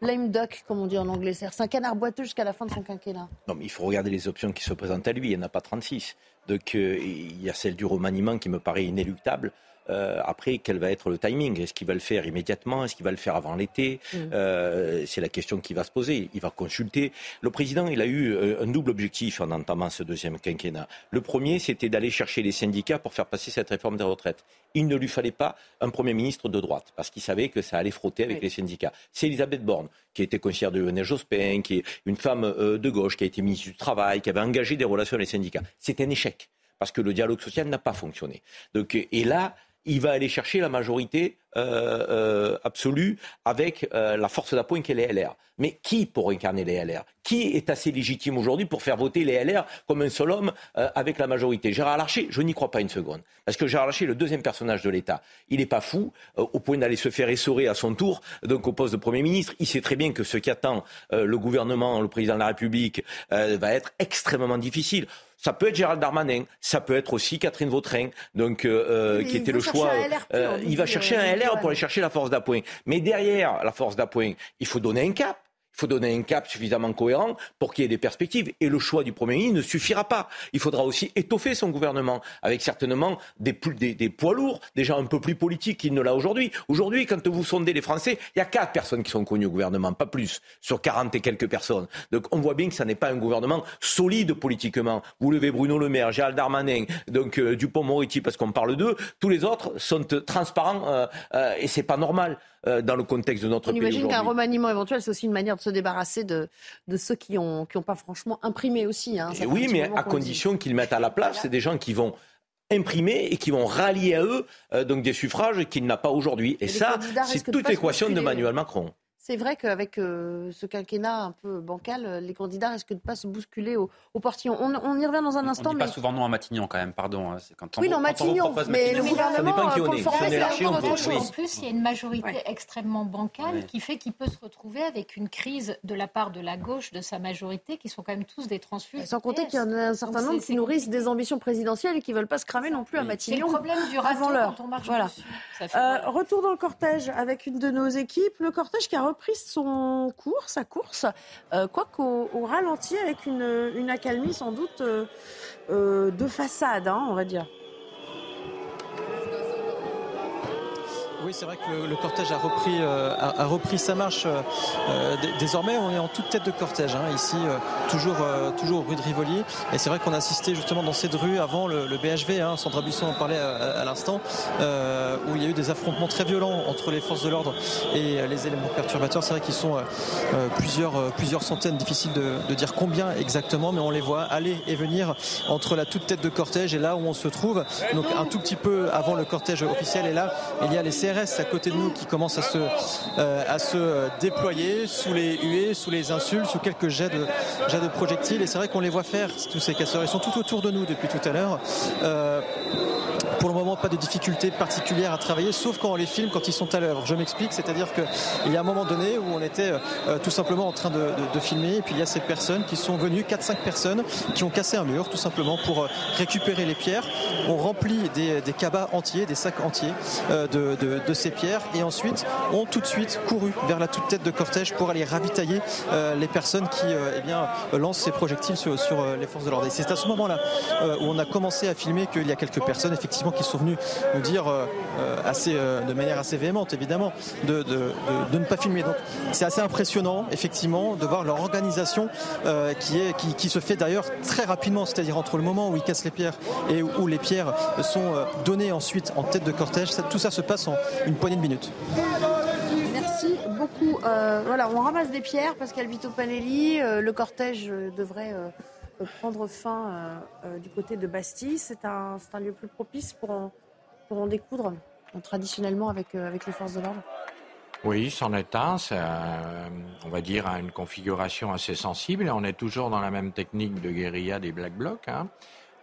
lame duck, comme on dit en anglais C'est un canard boiteux jusqu'à la fin de son quinquennat? Non, mais il faut regarder les options qui se présentent à lui. Il n'y en a pas 36. Donc, il y a celle du remaniement qui me paraît inéluctable. Euh, après, quel va être le timing? Est-ce qu'il va le faire immédiatement? Est-ce qu'il va le faire avant l'été? Mm. euh, C'est la question qui va se poser. Il va consulter. Le président, il a eu euh, un double objectif en entamant ce deuxième quinquennat. Le premier, c'était d'aller chercher les syndicats pour faire passer cette réforme des retraites. Il ne lui fallait pas un Premier ministre de droite, parce qu'il savait que ça allait frotter avec les syndicats. C'est Elisabeth Borne, qui était conseillère de Lionel Jospin, qui est une femme de gauche, qui a été ministre du Travail, qui avait engagé des relations avec les syndicats. C'est un échec, parce que le dialogue social n'a pas fonctionné. Donc, et là, il va aller chercher la majorité euh, euh, absolue avec euh, la force d'appoint qu'est les LR. Mais qui pour incarner les LR Qui est assez légitime aujourd'hui pour faire voter les LR comme un seul homme avec la majorité? Gérard Larcher, je n'y crois pas une seconde. Parce que Gérard Larcher est le deuxième personnage de l'État. Il n'est pas fou au point d'aller se faire essorer à son tour donc au poste de Premier ministre. Il sait très bien que ce qui attend le gouvernement, le président de la République, va être extrêmement difficile. Ça peut être Gérald Darmanin, ça peut être aussi Catherine Vautrin, donc euh, qui était le choix. Euh, il va chercher un LR pour aller chercher la force d'appoint. Mais derrière la force d'appoint, il faut donner un cap. Il faut donner un cap suffisamment cohérent pour qu'il y ait des perspectives. Et le choix du Premier ministre ne suffira pas. Il faudra aussi étoffer son gouvernement avec certainement des, des, poids lourds, des gens un peu plus politiques qu'il ne l'a aujourd'hui. Aujourd'hui, quand vous sondez les Français, il y a quatre personnes qui sont connues au gouvernement, pas plus, sur 40 et quelques personnes. Donc on voit bien que ça n'est pas un gouvernement solide politiquement. Vous levez Bruno Le Maire, Gérald Darmanin, donc euh, Dupont-Moretti, parce qu'on parle d'eux. Tous les autres sont transparents euh, euh, et c'est pas normal. Euh, dans le contexte de notre On pays. On imagine qu'un remaniement éventuel, c'est aussi une manière de se débarrasser de, de ceux qui n'ont qui ont pas franchement imprimé aussi. Hein. oui, mais à condition qu'ils mettent à la place, c'est des gens qui vont imprimer et qui vont rallier à eux euh, donc des suffrages qu'il n'a pas aujourd'hui. Et, et ça, c'est toute l'équation de Emmanuel Macron. C'est vrai qu'avec euh, ce quinquennat un peu bancal, euh, les candidats risquent de ne pas se bousculer au, portillon. On, y revient dans un instant. On ne dit pas souvent non à Matignon quand même, pardon. Hein, quand oui, non, Matignon, mais le gouvernement, pas qui on est. En plus, il y a une majorité extrêmement bancale qui fait qu'il peut se retrouver avec une crise de la part de la gauche de sa majorité, qui sont quand même tous des transfuges. Sans compter qu'il y en a un certain nombre qui nourrissent des ambitions présidentielles et qui ne veulent pas se cramer non plus à Matignon. C'est le problème du avant l'heure. Voilà. Euh, retour dans le cortège avec une de nos équipes. Le cortège qui a repris son cours, sa course, euh, quoiqu'au au ralenti avec une, accalmie sans doute euh, euh, de façade, hein, on va dire. Oui, c'est vrai que le, cortège a repris, euh, a, repris sa marche. Euh, euh, désormais, on est en toute tête de cortège, hein, ici, toujours, toujours rue de Rivoli. Et c'est vrai qu'on a assisté justement dans cette rue avant le, BHV, hein, Sandra Buisson en parlait à, l'instant, où il y a eu des affrontements très violents entre les forces de l'ordre et les éléments perturbateurs. C'est vrai qu'ils sont plusieurs, plusieurs centaines, difficile de, de, dire combien exactement, mais on les voit aller et venir entre la toute tête de cortège et là où on se trouve. Donc un tout petit peu avant le cortège officiel. Et là, il y a les À côté de nous qui se, euh, à se déployer sous les huées, sous les insultes, sous quelques jets de, projectiles. Et c'est vrai qu'on les voit faire, tous ces casseurs. Ils sont tout autour de nous depuis tout à l'heure. Euh, pas de difficultés particulières à travailler, sauf quand on les filme quand ils sont à l'œuvre. Je m'explique, c'est-à-dire qu'il y a un moment donné où on était euh, tout simplement en train de, filmer, et puis il y a ces personnes qui sont venues, 4-5 personnes, qui ont cassé un mur, tout simplement pour récupérer les pierres. On remplit des, cabas entiers, des sacs entiers de, de, ces pierres et ensuite ont tout de suite couru vers la toute tête de cortège pour aller ravitailler euh, les personnes qui euh, eh bien, lancent ces projectiles sur, sur euh, les forces de l'ordre. Et c'est à ce moment-là où on a commencé à filmer qu'il y a quelques personnes effectivement qui sont venues nous dire assez, de manière assez véhémente évidemment de, ne pas filmer. Donc c'est assez impressionnant effectivement de voir leur organisation qui, est, qui, se fait d'ailleurs très rapidement, c'est-à-dire entre le moment où ils cassent les pierres et où, les pierres sont données ensuite en tête de cortège, tout ça se passe en une poignée de minutes. Merci beaucoup. Euh, voilà, on ramasse des pierres, Pascal Vito Panelli. Euh, le cortège euh, devrait prendre fin du côté de Bastille. C'est un, un, lieu plus propice pour en, pour en découdre traditionnellement avec, avec les forces de l'ordre oui, c'en est un. C'est, on va dire, une configuration assez sensible. On est toujours dans la même technique de guérilla des Black Blocs. Hein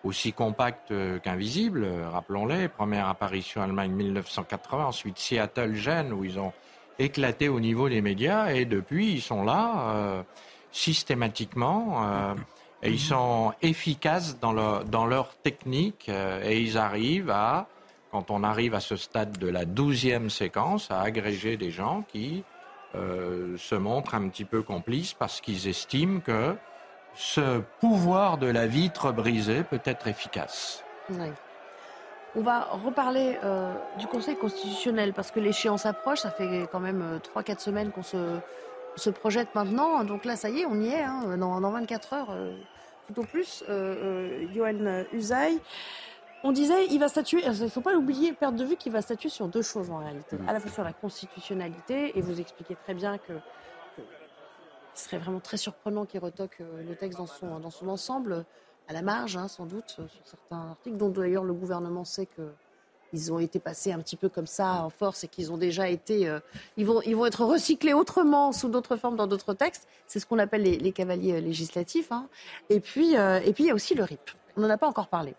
aussi compact euh, qu'invisible, euh, rappelons-les. Première apparition Allemagne 1980, ensuite Seattle, Gênes, où ils ont éclaté au niveau des médias, et depuis, ils sont là euh, systématiquement, et ils sont efficaces dans leur, technique, et ils arrivent à, quand on arrive à ce stade de la douzième séquence, à agréger des gens qui se montrent un petit peu complices parce qu'ils estiment que ce pouvoir de la vitre brisée peut être efficace. On va reparler euh, du Conseil constitutionnel parce que l'échéance approche. Ça fait quand même 3-4 euh, semaines qu'on se, projette maintenant. Donc là, ça y est, on y est. Hein, dans, 24 heures, euh, tout au plus. Johan Usaï. On disait, il va statuer, il ne faut pas l'oublier, perdre de vue qu'il va statuer sur deux choses en réalité. Mmh. À la fois sur la constitutionnalité, et vous expliquez très bien que ce serait vraiment très surprenant qu'il retoque euh, le texte dans son, dans son ensemble, à la marge, hein, sans doute, euh, sur certains articles, dont d'ailleurs le gouvernement sait que ils ont été passés un petit peu comme ça en force et qu'ils ont déjà été, euh, ils, vont, ils vont être recyclés autrement sous d'autres formes dans d'autres textes. C'est ce qu'on appelle les, cavaliers législatifs. Hein. Et puis, et puis il y a aussi le RIP. On n'en a pas encore parlé.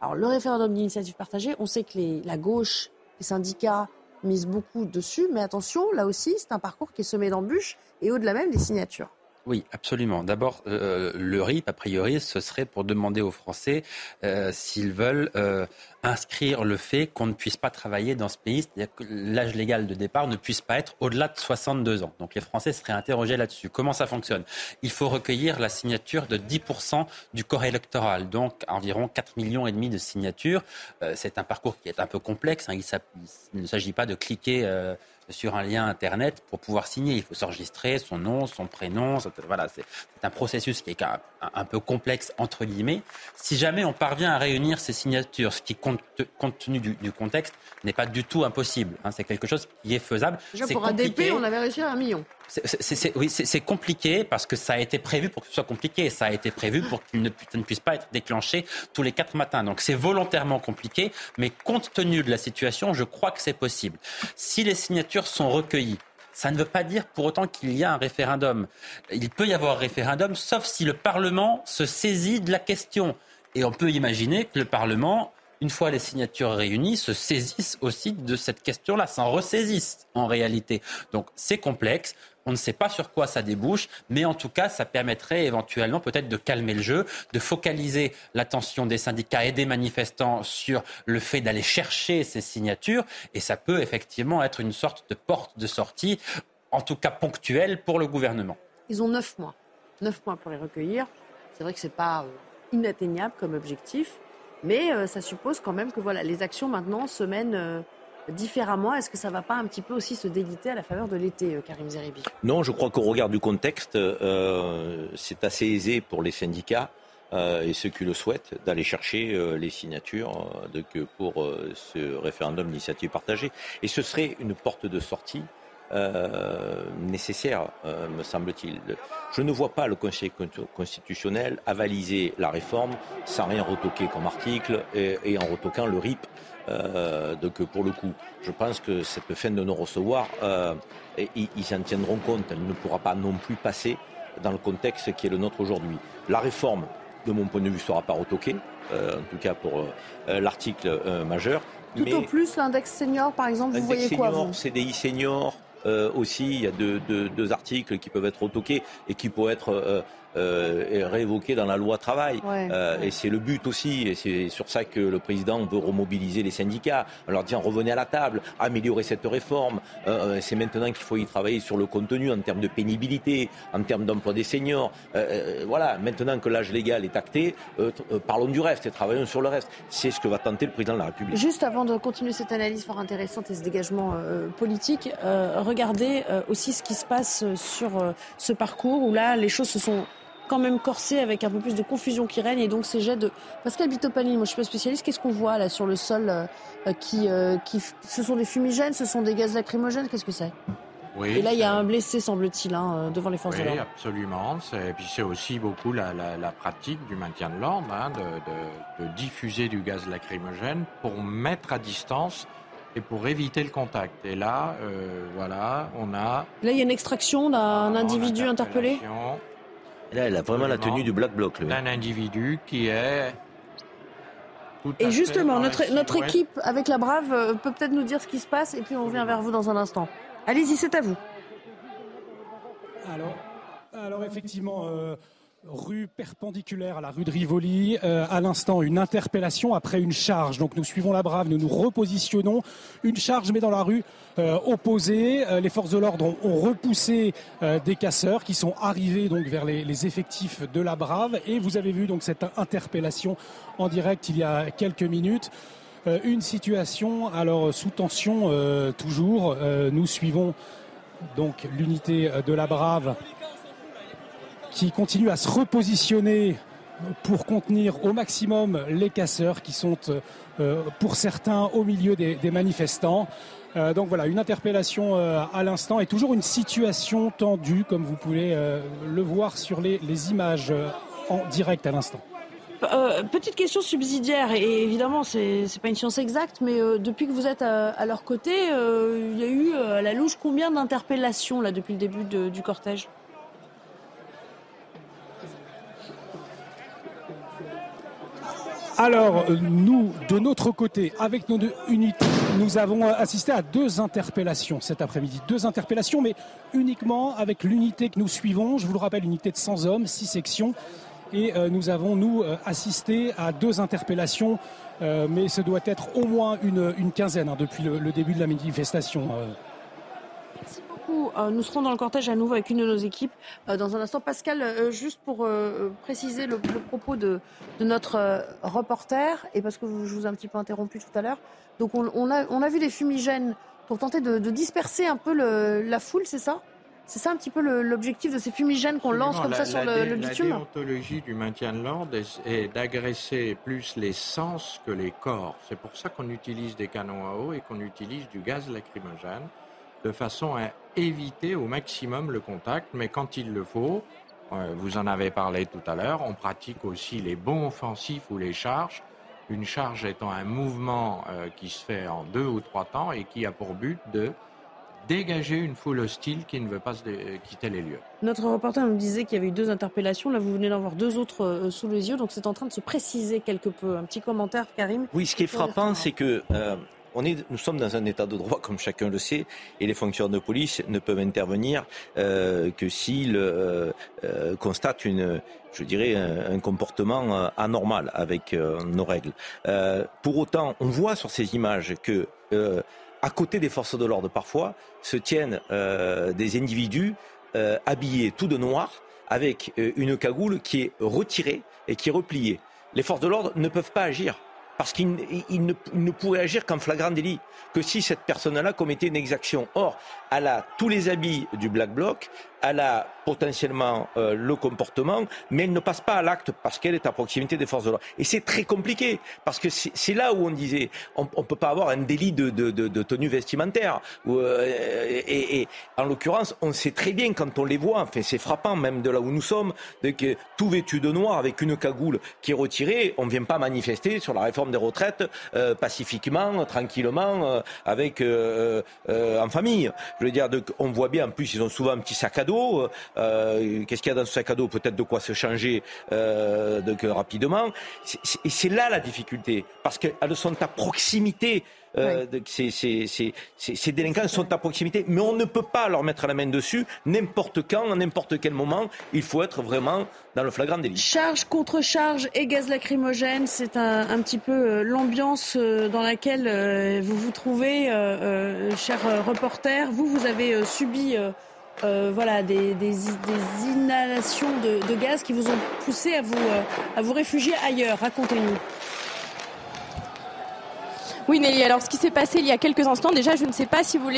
Alors le référendum d'initiative partagée, on sait que la gauche, les syndicats misent beaucoup dessus, mais attention, là aussi, c'est un parcours qui est semé d'embûches et au-delà même des signatures. Oui, absolument. D'abord, euh, le RIP, a priori, ce serait pour demander aux Français euh, s'ils veulent euh, inscrire le fait qu'on ne puisse pas travailler dans ce pays, c'est-à-dire que l'âge légal de départ ne puisse pas être au-delà de 62 ans. Donc les Français seraient interrogés là-dessus. Comment ça fonctionne? Il faut recueillir la signature de 10% du corps électoral, donc environ 4 millions et demi de signatures. c'est un parcours qui est un peu complexe. Hein. Il, ne s'agit pas de cliquer sur un lien Internet pour pouvoir signer. Il faut s'enregistrer, son nom, son prénom. Voilà, c'est un processus qui est un, peu complexe, entre guillemets. Si jamais on parvient à réunir ces signatures, ce qui, compte, compte tenu du, contexte, n'est pas du tout impossible. Hein. c'est quelque chose qui est faisable. Déjà, pour un DP, on avait réussi à un million. C'est, oui, c'est compliqué parce que ça a été prévu pour que ce soit compliqué. Ça a été prévu pour qu'il ne, ne puisse pas être déclenché tous les quatre matins. Donc c'est volontairement compliqué, mais compte tenu de la situation, je crois que c'est possible. Si les signatures sont recueillies, ça ne veut pas dire pour autant qu'il y a un référendum. Il peut y avoir un référendum, sauf si le Parlement se saisit de la question. Et on peut imaginer que le Parlement une fois les signatures réunies, se saisissent aussi de cette question-là, s'en ressaisissent en réalité. Donc c'est complexe. On ne sait pas sur quoi ça débouche, mais en tout cas, ça permettrait éventuellement peut-être de calmer le jeu, de focaliser l'attention des syndicats et des manifestants sur le fait d'aller chercher ces signatures, et ça peut effectivement être une sorte de porte de sortie, en tout cas ponctuelle, pour le gouvernement. Ils ont neuf mois. Neuf mois pour les recueillir. C'est vrai que ce n'est pas euh, inatteignable comme objectif. Mais euh, ça suppose quand même que voilà, les actions maintenant se mènent euh, différemment. Est-ce que ça ne va pas un petit peu aussi se déliter à la faveur de l'été, Karim Zeribi? Non, je crois qu'au regard du contexte, c'est assez aisé pour les syndicats et ceux qui le souhaitent d'aller chercher les signatures pour ce référendum d'initiative partagée. Et ce serait une porte de sortie euh, nécessaire, euh, me semble-t-il. Je ne vois pas le Conseil constitutionnel avaliser la réforme sans rien retoquer comme article et, en retoquant le RIP. Euh, donc pour le coup, je pense que cette fin de non-recevoir, ils, ils s'en tiendront compte. Elle ne pourra pas non plus passer dans le contexte qui est le nôtre aujourd'hui. La réforme, de mon point de vue, ne sera pas retoquée, en tout cas pour l'article majeur. Tout au plus, l'index senior, par exemple, vous voyez quoi vous CDI senior, euh, aussi, il y a deux, deux, deux, articles qui peuvent être retoqués et qui pourraient être euh, euh, réévoqué dans la loi travail. Euh, et c'est le but aussi, et c'est sur ça que le président veut remobiliser les syndicats, en leur disant revenez à la table, améliorer cette réforme. Euh, c'est maintenant qu'il faut y travailler sur le contenu en termes de pénibilité, en termes d'emploi des seniors. voilà, maintenant que l'âge légal est acté, parlons du reste et travaillons sur le reste. C'est ce que va tenter le président de la République. Juste avant de continuer cette analyse fort intéressante et ce dégagement politique, regardez aussi ce qui se passe sur ce parcours où là les choses se sont quand même corsé avec un peu plus de confusion qui règne et donc ces jets de Pascal Bitopani, moi je suis pas spécialiste, qu'est-ce qu'on voit là sur le sol euh, euh, qui, euh, qui ce sont des fumigènes, ce sont des gaz lacrymogènes, qu'est-ce que c'est? Oui, et là, il y a un blessé, semble-t-il, hein, devant les forces de l'ordre. Oui, absolument. Et puis c'est aussi beaucoup la, la, pratique du maintien de l'ordre, hein, de, de, de, diffuser du gaz lacrymogène pour mettre à distance et pour éviter le contact. Et là, euh, voilà, on a... Là, il y a une extraction d'un individu interpellé? Là, elle a vraiment la tenue du Black Bloc. Un individu qui est. et justement, notre, notre équipe avec la Brave euh, peut peut-être nous dire ce qui se passe et puis on revient vers vous dans un instant. Allez-y, c'est à vous. Alors, alors effectivement, euh, rue perpendiculaire à la rue de Rivoli. Euh, à l'instant, une interpellation après une charge. Donc nous suivons la brave, nous nous repositionnons. Une charge mais dans la rue euh, opposée. Euh, les forces de l'ordre ont, repoussé des casseurs qui sont arrivés donc vers les, les, effectifs de la brave. Et vous avez vu donc cette interpellation en direct il y a quelques minutes. une situation alors sous tension toujours. nous suivons donc l'unité de la brave qui continue à se repositionner pour contenir au maximum les casseurs qui sont euh, pour certains au milieu des, manifestants. Euh, donc voilà, une interpellation euh, à l'instant et toujours une situation tendue comme vous pouvez le voir sur les, images en direct à l'instant. petite question subsidiaire, et évidemment, c'est n'est pas une science exacte, mais depuis que vous êtes à, leur côté, il y a eu à la louche combien d'interpellations depuis le début du cortège? Alors, nous, de notre côté, avec nos deux unités, nous avons assisté à deux interpellations cet après-midi. Deux interpellations, mais uniquement avec l'unité que nous suivons. Je vous le rappelle, unité de 100 hommes, 6 sections. Et euh, nous avons, nous, euh, assisté à deux interpellations, euh, mais ce doit être au moins une, quinzaine hein, depuis le, début de la manifestation. Euh, nous serons dans le cortège à nouveau avec une de nos équipes. Euh, dans un instant. Pascal, euh, juste pour préciser le, propos de, notre reporter, et parce que je vous ai un petit peu interrompu tout à l'heure, donc on, a, vu des fumigènes pour tenter de, disperser un peu la foule, c'est ça? C'est ça un petit peu l'objectif de ces fumigènes qu'on lance comme ça sur le, bitume La déontologie du maintien de l'ordre est, d'agresser plus les sens que les corps. C'est pour ça qu'on utilise des canons à eau et qu'on utilise du gaz lacrymogène de façon à éviter au maximum le contact, mais quand il le faut, euh, vous en avez parlé tout à l'heure, on pratique aussi les bons offensifs ou les charges. Une charge étant un mouvement euh, qui se fait en deux ou trois temps et qui a pour but de dégager une foule hostile qui ne veut pas quitter les lieux. Notre reporter nous disait qu'il y avait eu deux interpellations. Là, vous venez d'en voir deux autres euh, sous les yeux. Donc, c'est en train de se préciser quelque peu. Un petit commentaire, Karim Oui, ce qui est frappant, c'est que nous sommes dans un état de droit, comme chacun le sait, et les fonctionnaires de police ne peuvent intervenir euh, que s'ils euh, euh, constatent une, je dirais, un, comportement anormal avec nos règles. pour autant, on voit sur ces images que, à côté des forces de l'ordre, parfois, se tiennent des individus habillés tout de noir, avec une cagoule qui est retirée et qui est repliée. Les forces de l'ordre ne peuvent pas agir parce qu'il ne, pourrait agir qu'en flagrant délit, que si cette personne-là commettait une exaction. Or, elle a tous les habits du Black Bloc, elle a potentiellement euh, le comportement, mais elle ne passe pas à l'acte parce qu'elle est à proximité des forces de l'ordre. Et c'est très compliqué, parce que c'est là où on disait, on ne peut pas avoir un délit de, de, de, tenue vestimentaire. Euh, et, en l'occurrence, on sait très bien quand on les voit, enfin, c'est frappant même de là où nous sommes, de que tout vêtu de noir avec une cagoule qui est retirée, on ne vient pas manifester sur la réforme des retraites euh, pacifiquement, tranquillement, avec en famille. Je veux dire, on voit bien, en plus, ils ont souvent un petit sac à dos euh, qu'est-ce qu'il y a dans ce sac à dos? Peut-être de quoi se changer euh, rapidement. Et c'est là la difficulté, parce qu'elles sont à proximité. Euh, ces, délinquants sont à proximité, mais on ne peut pas leur mettre la main dessus n'importe quand, à n'importe quel moment. Il faut être vraiment dans le flagrant délit. Charge contre charge et gaz lacrymogène, c'est un, un, petit peu l'ambiance dans laquelle vous vous trouvez, chers reporters. Vous, vous avez subi euh, voilà, des, inhalations de, gaz qui vous ont poussé à vous, euh, à vous réfugier ailleurs. Racontez-nous. Oui Nelly, alors ce qui s'est passé il y a quelques instants, déjà je ne sais pas si vous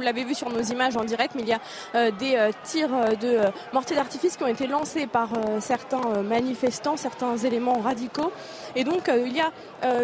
l'avez vu sur nos images en direct, mais il y a euh, des tirs de mortiers d'artifice qui ont été lancés par certains manifestants, certains éléments radicaux. Et donc il y a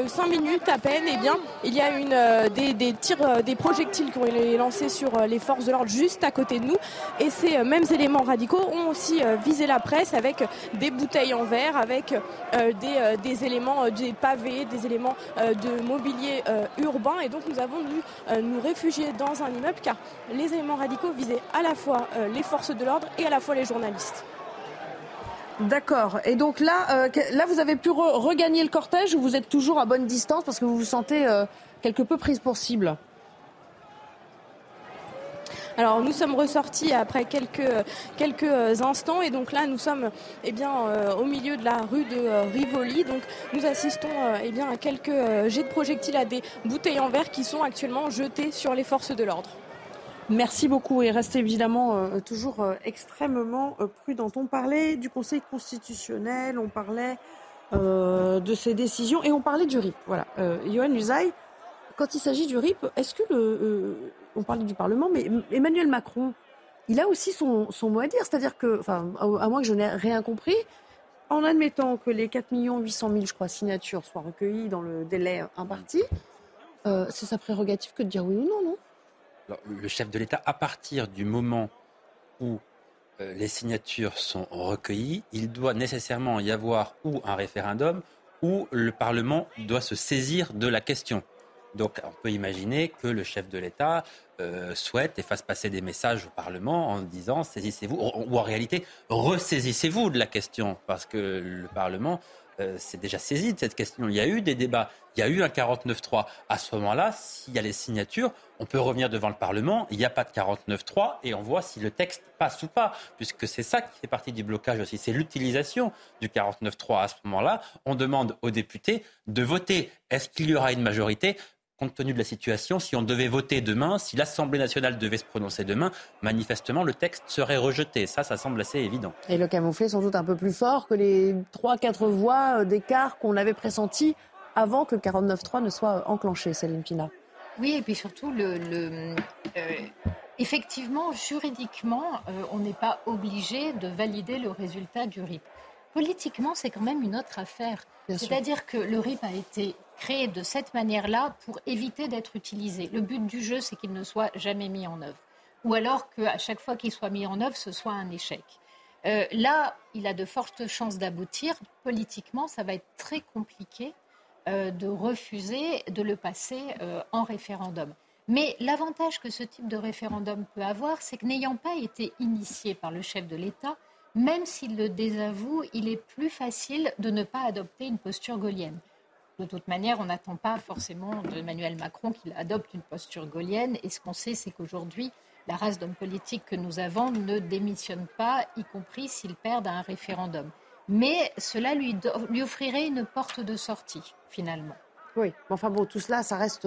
cinq minutes à peine, eh bien, il y a une, des, tirs, des projectiles qui ont été lancés sur les forces de l'ordre juste à côté de nous. Et ces mêmes éléments radicaux ont aussi visé la presse avec des bouteilles en verre, avec des, des éléments, des pavés, des éléments de mobilier euh, urbain et donc nous avons dû euh, nous réfugier dans un immeuble car les éléments radicaux visaient à la fois euh, les forces de l'ordre et à la fois les journalistes. D'accord. Et donc là, là, vous avez pu regagner le cortège ou vous êtes toujours à bonne distance parce que vous vous sentez quelque peu prise pour cible? Alors nous sommes ressortis après quelques, quelques instants et donc là nous sommes eh bien, euh, au milieu de la rue de euh, Rivoli. Donc nous assistons euh, eh bien, à quelques jets de projectiles à des bouteilles en verre qui sont actuellement jetées sur les forces de l'ordre. Merci beaucoup et restez évidemment toujours extrêmement prudent. On parlait du Conseil constitutionnel, on parlait de ses décisions et on parlait du RIP. Voilà, Johan Usaï, quand il s'agit du RIP, est-ce que le, on parlait du Parlement, mais Emmanuel Macron, il a aussi son, mot à dire. C'est-à-dire que, à moins que je n'ai rien compris, en admettant que les 4 800 000, je crois, signatures soient recueillies dans le délai imparti, euh, c'est sa prérogative que de dire oui ou non, non? Le chef de l'État, à partir du moment où euh, les signatures sont recueillies, il doit nécessairement y avoir ou un référendum ou le Parlement doit se saisir de la question. Donc on peut imaginer que le chef de l'État euh, souhaite et fasse passer des messages au Parlement en disant saisissez-vous, ou en réalité ressaisissez-vous de la question, parce que le Parlement euh, s'est déjà saisi de cette question. Il y a eu des débats, il y a eu un 49-3. À ce moment-là, s'il y a les signatures, on peut revenir devant le Parlement, il n'y a pas de 49-3 et on voit si le texte passe ou pas, puisque c'est ça qui fait partie du blocage aussi, c'est l'utilisation du 49-3. À ce moment-là, on demande aux députés de voter. Est-ce qu'il y aura une majorité? Compte tenu de la situation, si on devait voter demain, si l'Assemblée nationale devait se prononcer demain, manifestement, le texte serait rejeté. Ça, ça semble assez évident. Et le camouflet sans doute un peu plus fort que les 3-4 voix euh, d'écart qu'on avait pressenti avant que le 49-3 ne soit enclenché, Céline Pina. Oui, et puis surtout, le, euh, effectivement, juridiquement, euh, on n'est pas obligé de valider le résultat du RIP. Politiquement, c'est quand même une autre affaire. C'est-à-dire que le RIP a été créé de cette manière-là pour éviter d'être utilisé. Le but du jeu, c'est qu'il ne soit jamais mis en œuvre. Ou alors qu'à chaque fois qu'il soit mis en œuvre, ce soit un échec. Euh, là, il a de fortes chances d'aboutir. Politiquement, ça va être très compliqué euh, de refuser de le passer euh, en référendum. Mais l'avantage que ce type de référendum peut avoir, c'est que n'ayant pas été initié par le chef de l'État, même s'il le désavoue, il est plus facile de ne pas adopter une posture gaulienne. De toute manière, on n'attend pas forcément d'Emmanuel Macron qu'il adopte une posture gaulienne. Et ce qu'on sait, c'est qu'aujourd'hui, la race d'hommes politiques que nous avons ne démissionne pas, y compris s'ils perdent un référendum. Mais cela lui, lui offrirait une porte de sortie, finalement. Oui, enfin bon, tout cela, ça reste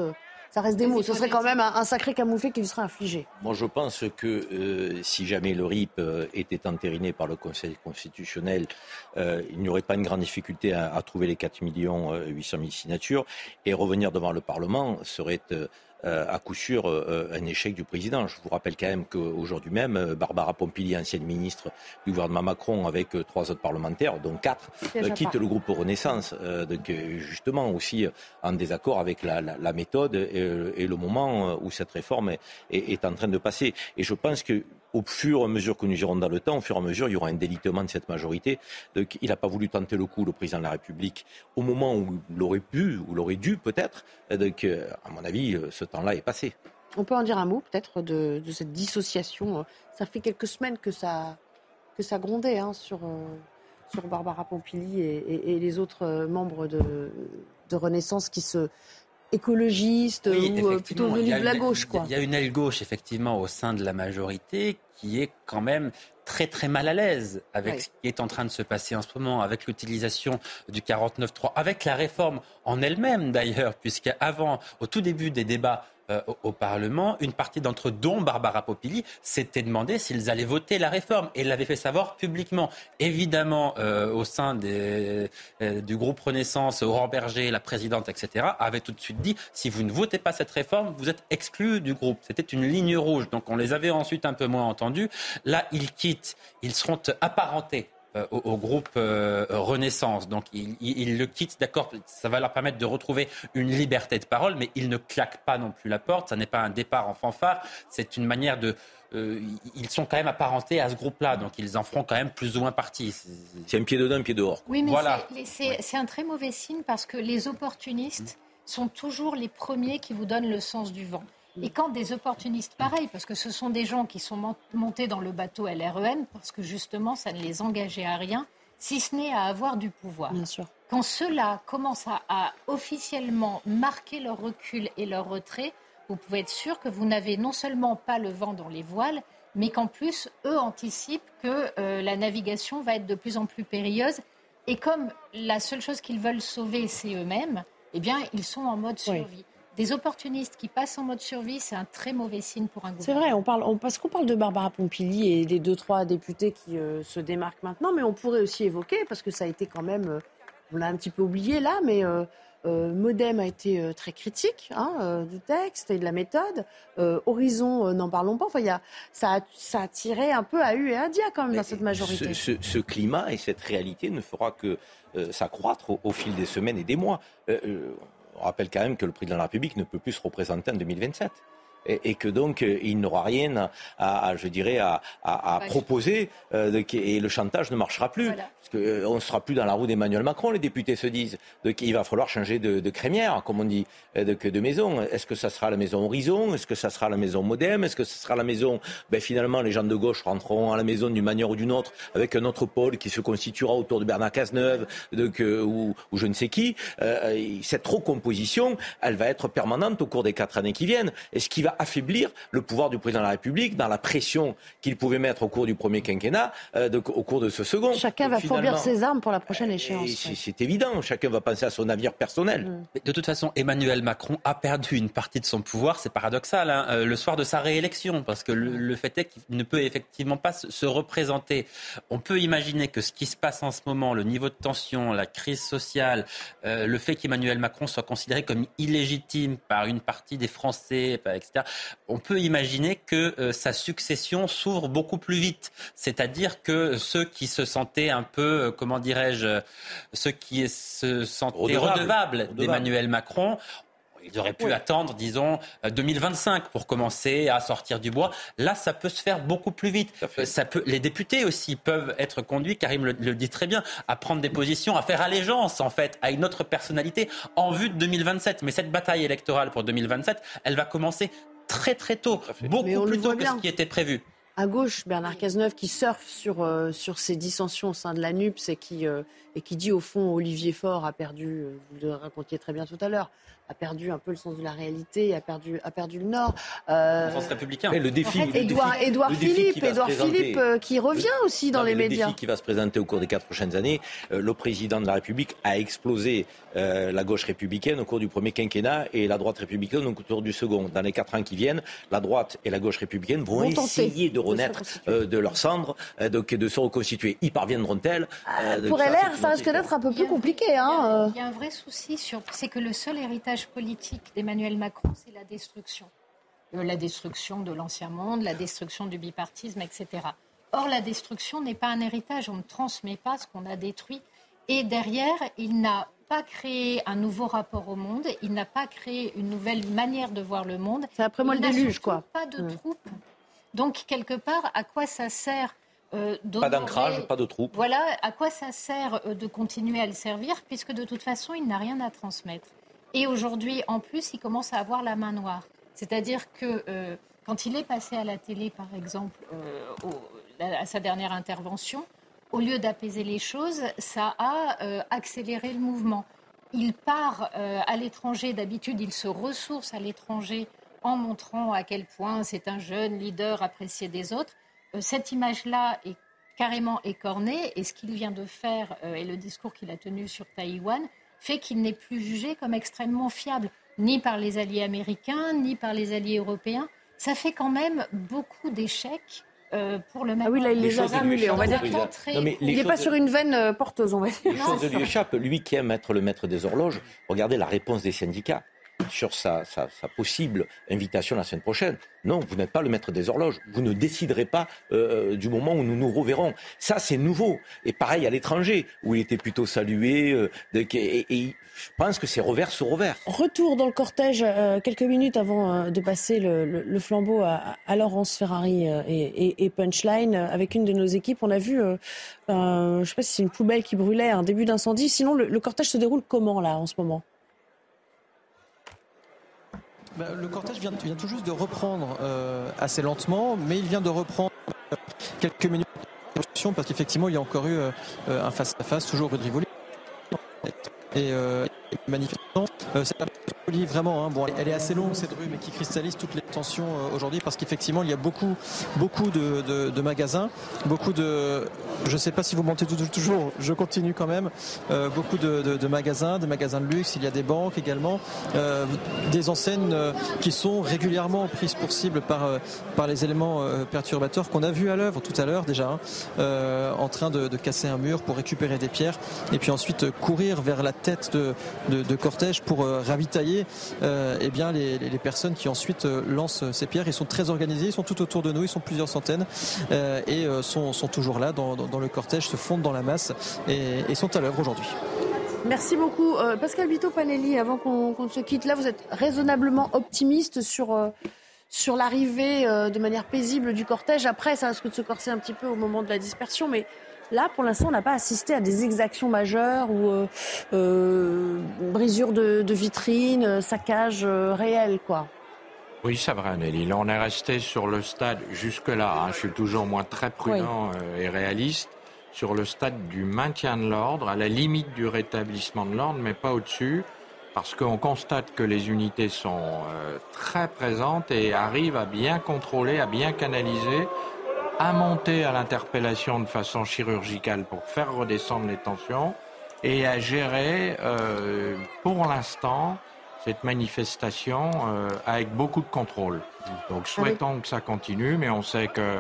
ça reste des mots. Ce serait quand même un, sacré camouflet qui lui serait infligé. Moi, je pense que euh, si jamais le RIP euh, était entériné par le Conseil constitutionnel, euh, il n'y aurait pas une grande difficulté à, à trouver les 4 millions 800 000 signatures et revenir devant le Parlement serait euh, à coup sûr euh, un échec du président. Je vous rappelle quand même qu'aujourd'hui même, euh, Barbara Pompili, ancienne ministre du gouvernement Macron, avec trois autres parlementaires, dont quatre, quitte le groupe Renaissance, donc, justement aussi en désaccord avec la, méthode et, le moment où cette réforme est, est en train de passer. Et je pense que au fur et à mesure que nous irons dans le temps, au fur et à mesure, il y aura un délitement de cette majorité. Donc, il n'a pas voulu tenter le coup, le président de la République, au moment où il aurait pu, ou l'aurait dû peut-être. Donc, euh, à mon avis, euh, ce temps-là est passé. On peut en dire un mot peut-être de, cette dissociation. Ça fait quelques semaines que ça, que ça grondait hein, sur, euh, sur Barbara Pompili et, les autres membres de, de Renaissance qui se, écologiste ou plutôt venu de la gauche. Quoi. Il y a une aile gauche, effectivement, au sein de la majorité qui est quand même très très mal à l'aise avec ce qui est en train de se passer en ce moment, avec l'utilisation du 49.3, avec la réforme en elle-même d'ailleurs, puisque avant, au tout début des débats euh, au, Parlement, une partie d'entre eux, dont Barbara Popili, s'était demandé s'ils allaient voter la réforme et l'avait fait savoir publiquement. Évidemment, euh, au sein euh, du groupe Renaissance, Aurore Berger, la présidente, etc., avait tout de suite dit si vous ne votez pas cette réforme, vous êtes exclu du groupe. C'était une ligne rouge. Donc on les avait ensuite un peu moins entendus. Là, ils quittent, ils seront apparentés euh, au, groupe euh, Renaissance. Donc ils, le quittent, d'accord, ça va leur permettre de retrouver une liberté de parole, mais ils ne claquent pas non plus la porte. Ça n'est pas un départ en fanfare, c'est une manière de... Euh, ils sont quand même apparentés à ce groupe-là, donc ils en feront quand même plus ou moins partie. C'est un pied dedans, un pied dehors. Oui, mais voilà. c'est un très mauvais signe parce que les opportunistes sont toujours les premiers qui vous donnent le sens du vent. Et quand des opportunistes pareils, parce que ce sont des gens qui sont montés dans le bateau LREM, parce que justement, ça ne les engageait à rien, si ce n'est à avoir du pouvoir. Bien sûr. Quand ceux-là commencent à, officiellement marquer leur recul et leur retrait, vous pouvez être sûr que vous n'avez non seulement pas le vent dans les voiles, mais qu'en plus, eux anticipent que euh, la navigation va être de plus en plus périlleuse. Et comme la seule chose qu'ils veulent sauver, c'est eux-mêmes, eh bien, ils sont en mode survie des opportunistes qui passent en mode survie, c'est un très mauvais signe pour un gouvernement. C'est vrai, on parle, parce qu'on parle de Barbara Pompili et des deux, trois députés qui euh, se démarquent maintenant, mais on pourrait aussi évoquer, parce que ça a été quand même, euh, on l'a un petit peu oublié là, mais euh, Modem a été très critique hein, du texte et de la méthode. Horizon, n'en parlons pas. Enfin, y a, ça, a, ça a tiré un peu à U et à Dia quand même dans cette majorité. Ce, climat et cette réalité ne fera que s'accroître au, au, fil des semaines et des mois rappelle quand même que le président de la République ne peut plus se représenter en 2027 et, que donc euh, il n'aura rien à, je dirais, à, proposer euh, et le chantage ne marchera plus. Parce euh, ne sera plus dans la roue d'Emmanuel Macron, les députés se disent. Donc il va falloir changer de, crémière, comme on dit, de, de maison. Est-ce que ça sera la maison Horizon? Est-ce que ça sera la maison Modem? Est-ce que ça sera la maison ben, Finalement, les gens de gauche rentreront à la maison d'une manière ou d'une autre, avec un autre pôle qui se constituera autour de Bernard Cazeneuve donc, ou, ou, je ne sais qui. cette recomposition, elle va être permanente au cours des quatre années qui viennent. Et ce qui va affaiblir le pouvoir du président de la République dans la pression qu'il pouvait mettre au cours du premier quinquennat, euh, au cours de ce second. Chacun va fourbir ses armes pour la prochaine échéance. C'est évident, chacun va penser à son navire personnel. Mm. de toute façon, Emmanuel Macron a perdu une partie de son pouvoir, c'est paradoxal, hein, euh, le soir de sa réélection, parce que le, fait est qu'il ne peut effectivement pas se, représenter. On peut imaginer que ce qui se passe en ce moment, le niveau de tension, la crise sociale, euh, le fait qu'Emmanuel Macron soit considéré comme illégitime par une partie des Français, etc., on peut imaginer que euh, sa succession s'ouvre beaucoup plus vite. C'est-à-dire que ceux qui se sentaient un peu, euh, comment dirais-je, ceux qui se sentaient redevables d'Emmanuel Macron ils auraient pu attendre, disons, 2025 euh, pour commencer à sortir du bois. Là, ça peut se faire beaucoup plus vite. Ça peut, les députés aussi peuvent être conduits, Karim le, le, dit très bien, à prendre des positions, à faire allégeance, en fait, à une autre personnalité en vue de 2027. Mais cette bataille électorale pour 2027, elle va commencer très très tôt, beaucoup plus tôt que ce qui était prévu. à gauche, Bernard Cazeneuve, qui surfe sur, euh, sur ces dissensions au sein de la NUPS et qui, euh, et qui dit au fond Olivier Faure a perdu, euh, vous le racontiez très bien tout à l'heure, a perdu un peu le sens de la réalité, a perdu, a perdu le Nord. Euh, sens républicain. le défi, Édouard, Philippe, Édouard Philippe qui revient aussi dans les médias. Le défi qui va se présenter au cours des quatre prochaines années, le président de la République a explosé la gauche républicaine au cours du premier quinquennat et la droite républicaine au cours du second. Dans les quatre ans qui viennent, la droite et la gauche républicaine vont, essayer de renaître euh, de leurs cendres, euh, donc de se reconstituer. Y parviendront-elles euh, Pour LR, ça, risque d'être un peu plus compliqué. Hein, il y a un vrai souci, c'est que le seul héritage politique d'Emmanuel Macron, c'est la destruction. La destruction de l'ancien monde, la destruction du bipartisme, etc. Or, la destruction n'est pas un héritage. On ne transmet pas ce qu'on a détruit. Et derrière, il n'a pas créé un nouveau rapport au monde, il n'a pas créé une nouvelle manière de voir le monde. C'est après moi le déluge, quoi. Pas de mmh. troupes. Donc, quelque part, à quoi ça sert euh, Pas d'ancrage, pas de troupes. Voilà, à quoi ça sert euh, de continuer à le servir, puisque de toute façon, il n'a rien à transmettre. Et aujourd'hui, en plus, il commence à avoir la main noire. C'est-à-dire que euh, quand il est passé à la télé, par exemple, à sa dernière intervention, au lieu d'apaiser les choses, ça a euh, accéléré le mouvement. Il part euh, à l'étranger, d'habitude il se ressource à l'étranger en montrant à quel point c'est un jeune leader apprécié des autres. Euh, cette image-là est carrément écornée et ce qu'il vient de faire et le discours qu'il a tenu sur Taïwan fait qu'il n'est plus jugé comme extrêmement fiable, ni par les alliés américains, ni par les alliés européens. Ça fait quand même beaucoup d'échecs euh, pour le Ah oui, là, il les, a ramulés, on va dire. il n'est pas sur une veine euh, porteuse, on va dire. Les choses lui échappent. Lui qui aime être le maître des horloges, regardez la réponse des syndicats sur sa, possible invitation la semaine prochaine. Non, vous n'êtes pas le maître des horloges. Vous ne déciderez pas euh, du moment où nous nous reverrons. Ça, c'est nouveau. Et pareil à l'étranger, où il était plutôt salué. Euh, et, je pense que c'est revers sur revers. Retour dans le cortège euh, quelques minutes avant de passer le, flambeau à, Laurence Ferrari et, Punchline. Avec une de nos équipes, on a vu, je ne sais pas si c'est une poubelle qui brûlait, un début d'incendie. Sinon, le cortège se déroule comment là en ce moment? Le cortège vient, tout juste de reprendre euh, assez lentement, mais il vient de reprendre euh, quelques minutes parce qu'effectivement il y a encore eu euh, un face-à-face, toujours rue de Rivoli. Et, manifestant. Euh, cette rue, vraiment, hein, bon, elle est assez longue cette rue, mais qui cristallise toutes les tensions euh, aujourd'hui parce qu'effectivement, il y a beaucoup, beaucoup de, magasins, beaucoup de, je ne sais pas si vous montez toujours, je continue quand même, euh, beaucoup de, magasins, des magasins de luxe, il y a des banques également, des enseignes qui sont régulièrement prises pour cible par, par les éléments perturbateurs qu'on a vu à l'œuvre tout à l'heure déjà, hein, en train de casser un mur pour récupérer des pierres et puis ensuite courir vers la tête de, de, cortège pour euh, ravitailler euh, eh bien les, personnes qui ensuite euh, lancent ces pierres. Ils sont très organisés, ils sont tout autour de nous, ils sont plusieurs centaines et sont, toujours là dans, le cortège, se fondent dans la masse et, sont à l'œuvre aujourd'hui. Merci beaucoup. Pascal Vito Panelli, avant qu'on se quitte, là, vous êtes raisonnablement optimiste sur, sur l'arrivée de manière paisible du cortège. Après, ça risque de se corser un petit peu au moment de la dispersion, mais Là, pour l'instant, on n'a pas assisté à des exactions majeures ou euh, euh brisures de, de vitrines, euh, saccages réels, quoi. Oui, c'est vrai, Nelly. On est resté sur le stade jusque-là. Hein, je suis toujours moins très prudent et réaliste sur le stade du maintien de l'ordre, à la limite du rétablissement de l'ordre, mais pas au-dessus, parce qu'on constate que les unités sont très présentes et arrivent à bien contrôler, à bien canaliser monter à l'interpellation de façon chirurgicale pour faire redescendre les tensions et à gérer euh, pour l'instant cette manifestation euh, avec beaucoup de contrôle. Donc souhaitons que ça continue, mais on sait que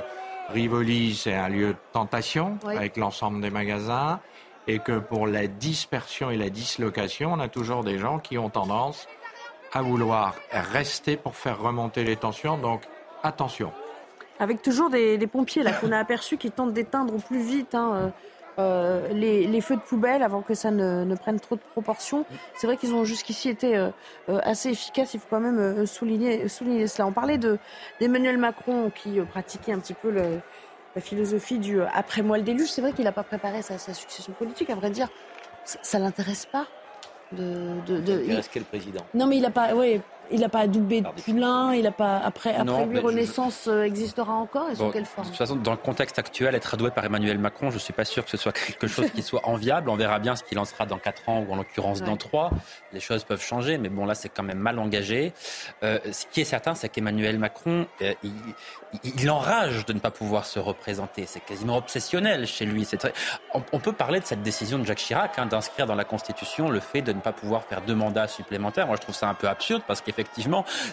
Rivoli, c'est un lieu de tentation avec l'ensemble des magasins et que pour la dispersion et la dislocation, on a toujours des gens qui ont tendance à vouloir rester pour faire remonter les tensions. Donc attention avec toujours des, pompiers là qu'on a aperçus qui tentent d'éteindre au plus vite hein, euh, euh, les, feux de poubelle avant que ça ne, prenne trop de proportions. C'est vrai qu'ils ont jusqu'ici été euh, assez efficaces. Il faut quand même souligner, souligner cela. On parlait d'Emmanuel Macron qui pratiquait un petit peu la philosophie du après moi le déluge. C'est vrai qu'il n'a pas préparé sa, succession politique. À vrai dire, ça, ne l'intéresse pas. De, de, de... Il... quel président? Non, mais il a pas. Oui, il n'a pas adoubé depuis l'un, il a pas après, après lui Renaissance euh, existera encore et sous quelle forme De toute façon, dans le contexte actuel, être adoué par Emmanuel Macron, je ne suis pas sûr que ce soit quelque chose qui soit enviable. On verra bien ce qu'il en sera dans 4 ans ou en l'occurrence dans 3. Les choses peuvent changer, mais bon là c'est quand même mal engagé. Euh, ce qui est certain, c'est qu'Emmanuel Macron, euh, il, il, enrage de ne pas pouvoir se représenter. C'est quasiment obsessionnel chez lui. Très... On, peut parler de cette décision de Jacques Chirac hein, d'inscrire dans la Constitution le fait de ne pas pouvoir faire deux mandats supplémentaires. Moi, je trouve ça un peu absurde parce qu'effectivement,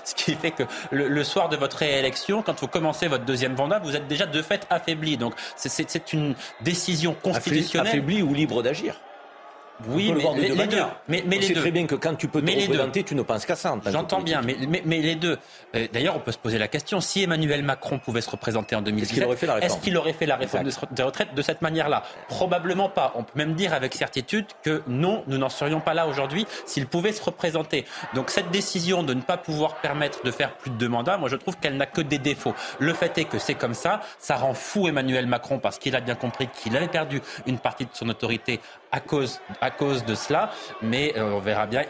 ce qui fait que le, soir de votre réélection, quand vous commencez votre deuxième mandat, vous êtes déjà de fait affaibli. Donc, c'est une décision constitutionnelle. Affaibli ou libre d'agir oui, mais les, deux. Mais, mais les deux. très bien que quand tu peux te représenter, tu ne penses qu'à ça. J'entends bien, mais, mais, les deux. Euh, d'ailleurs, on peut se poser la question si Emmanuel Macron pouvait se représenter en 2017, est-ce qu'il aurait fait la réforme, des retraites de cette manière-là? Probablement pas. On peut même dire avec certitude que non, nous n'en serions pas là aujourd'hui s'il pouvait se représenter. Donc cette décision de ne pas pouvoir permettre de faire plus de deux mandats, moi je trouve qu'elle n'a que des défauts. Le fait est que c'est comme ça, ça rend fou Emmanuel Macron parce qu'il a bien compris qu'il avait perdu une partie de son autorité à cause, à cause de cela, mais euh, on verra bien.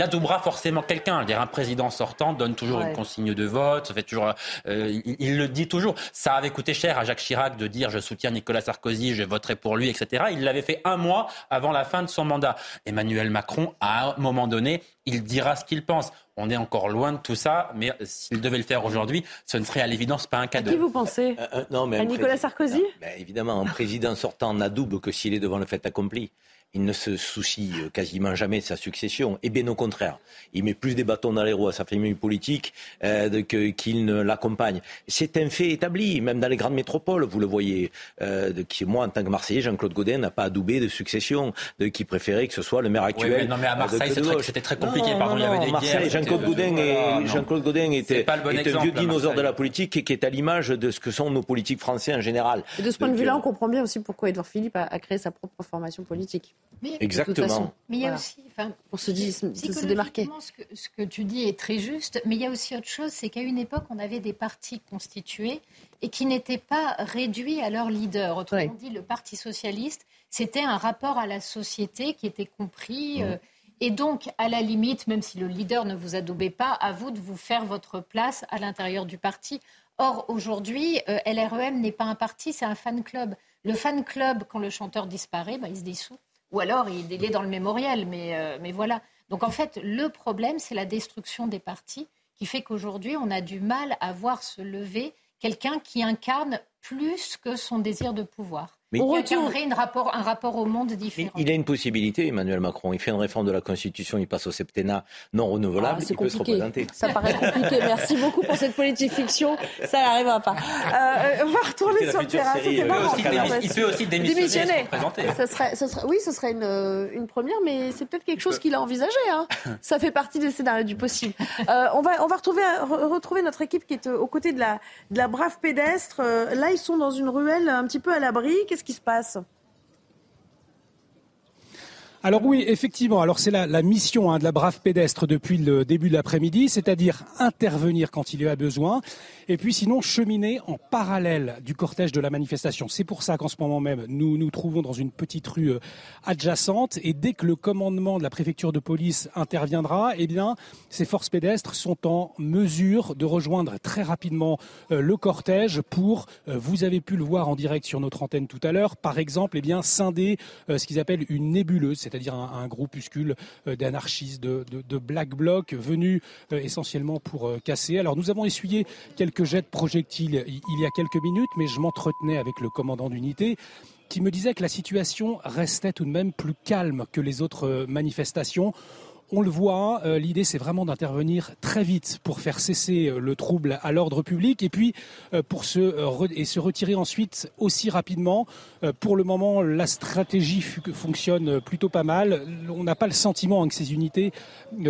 Adoubera forcément quelqu'un. Un président sortant donne toujours une consigne de vote, ça fait toujours, euh, il, le dit toujours. Ça avait coûté cher à Jacques Chirac de dire je soutiens Nicolas Sarkozy, je voterai pour lui, etc. Il l'avait fait un mois avant la fin de son mandat. Emmanuel Macron, à un moment donné, il dira ce qu'il pense. On est encore loin de tout ça, mais s'il devait le faire aujourd'hui, ce ne serait à l'évidence pas un cadeau. À qui vous pensez euh, non, mais À Nicolas Sarkozy Évidemment, un président sortant n'adouble que s'il est devant le fait accompli il ne se soucie euh, quasiment jamais de sa succession. Et bien au contraire, il met plus des bâtons dans les roues à sa famille politique euh, qu'il ne l'accompagne. C'est un fait établi, même dans les grandes métropoles, vous le voyez. Euh, qui, moi, en tant que Marseillais, Jean-Claude Godin n'a pas adoubé de succession, de, qui préférait que ce soit le maire actuel. Oui, non, mais à Marseille, c'était très, compliqué. Pardon, il y avait des Marseille, Jean-Claude Godin, et, Jean Godin était, un vieux dinosaure de la politique et qui est à l'image de ce que sont nos politiques français en général. Et de ce point de vue-là, on comprend bien aussi pourquoi Edouard Philippe a créé sa propre formation politique. Mais, Exactement. mais il y a aussi, enfin, pour se, se démarquer. Ce que, ce que tu dis est très juste, mais il y a aussi autre chose, c'est qu'à une époque, on avait des partis constitués et qui n'étaient pas réduits à leur leader. Autrement dit, le Parti socialiste, c'était un rapport à la société qui était compris. Euh, et donc, à la limite, même si le leader ne vous adoubait pas, à vous de vous faire votre place à l'intérieur du parti. Or, aujourd'hui, euh, LREM n'est pas un parti, c'est un fan club. Le fan club, quand le chanteur disparaît, bah, il se dissout. Ou alors, il, est dans le mémorial, mais, euh, mais voilà. Donc en fait, le problème, c'est la destruction des partis qui fait qu'aujourd'hui, on a du mal à voir se lever quelqu'un qui incarne plus que son désir de pouvoir. Mais on retiendrait rapport, un rapport au monde différent. Il a une possibilité, Emmanuel Macron. Il fait une réforme de la Constitution, il passe au septennat non renouvelable, ah, il peut se représenter. Ça paraît compliqué. Merci beaucoup pour cette politique fiction. Ça n'arrivera pas. Euh, on va retourner sur le terrain. il peut aussi démissionner. Ça serait, ça serait, oui, ce serait une, euh, une première, mais c'est peut-être quelque chose qu'il a envisagé. Hein. Ça fait partie des scénarios du possible. Euh, on va, on va retrouver, retrouver notre équipe qui est aux côtés de la, de la brave pédestre. là, ils sont dans une ruelle un petit peu à l'abri. Qu'est-ce qui se passe? Alors oui, effectivement. Alors c'est la, la, mission hein, de la brave pédestre depuis le début de l'après-midi, c'est-à-dire intervenir quand il y a besoin, et puis sinon cheminer en parallèle du cortège de la manifestation. C'est pour ça qu'en ce moment même, nous nous trouvons dans une petite rue euh, adjacente, et dès que le commandement de la préfecture de police interviendra, eh bien, ces forces pédestres sont en mesure de rejoindre très rapidement euh, le cortège pour, euh, vous avez pu le voir en direct sur notre antenne tout à l'heure, par exemple, eh bien, scinder ce qu'ils appellent une nébuleuse c'est-à-dire un, groupuscule euh, d'anarchistes, de, black blocs venus euh, essentiellement pour euh, casser. Alors nous avons essuyé quelques jets de projectiles il y a quelques minutes, mais je m'entretenais avec le commandant d'unité qui me disait que la situation restait tout de même plus calme que les autres manifestations. On le voit, euh, l'idée c'est vraiment d'intervenir très vite pour faire cesser euh, le trouble à l'ordre public et puis euh, pour se, et se retirer ensuite aussi rapidement. pour le moment, la stratégie fonctionne plutôt pas mal. On n'a pas le sentiment que ces unités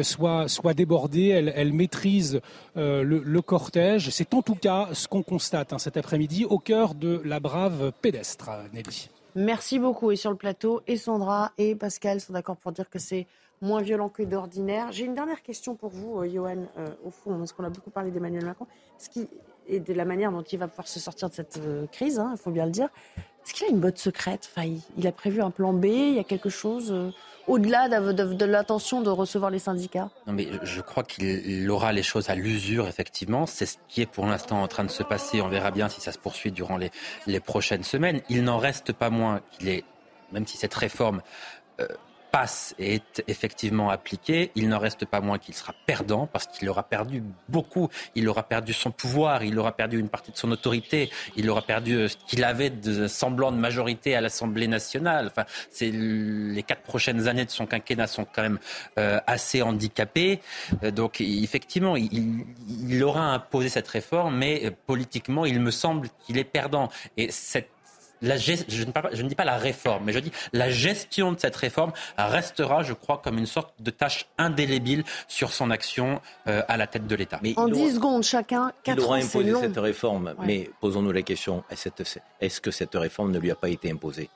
soient, soient débordées. Elles, maîtrisent le, cortège. C'est en tout cas ce qu'on constate hein, cet après-midi au cœur de la brave pédestre, Nelly. Merci beaucoup. Et sur le plateau, et Sandra et Pascal sont d'accord pour dire que c'est moins violent que d'ordinaire. J'ai une dernière question pour vous, euh, Johan, euh, au fond, parce qu'on a beaucoup parlé d'Emmanuel Macron, ce qui, et de la manière dont il va pouvoir se sortir de cette euh, crise, hein, il faut bien le dire. Est-ce qu'il a une botte secrète? Enfin, il, a prévu un plan B Il y a quelque chose au-delà de, l'intention de recevoir les syndicats Non, mais je crois qu'il aura les choses à l'usure, effectivement. C'est ce qui est pour l'instant en train de se passer. On verra bien si ça se poursuit durant les, les prochaines semaines. Il n'en reste pas moins qu'il est, même si cette réforme euh, passe est effectivement appliqué, il n'en reste pas moins qu'il sera perdant parce qu'il aura perdu beaucoup. Il aura perdu son pouvoir, il aura perdu une partie de son autorité, il aura perdu euh, ce qu'il avait de semblant de majorité à l'Assemblée nationale. Enfin, c'est les quatre prochaines années de son quinquennat sont quand même euh, assez handicapées. Euh, donc, effectivement, il, il aura imposé cette réforme, mais politiquement, il me semble qu'il est perdant. Et cette je, ne dis pas la réforme, mais je dis la gestion de cette réforme restera, je crois, comme une sorte de tâche indélébile sur son action euh, à la tête de l'État. En 10 secondes chacun, 4 Il aura imposé cette réforme, mais posons-nous la question, est-ce que cette réforme ne lui a pas été imposée?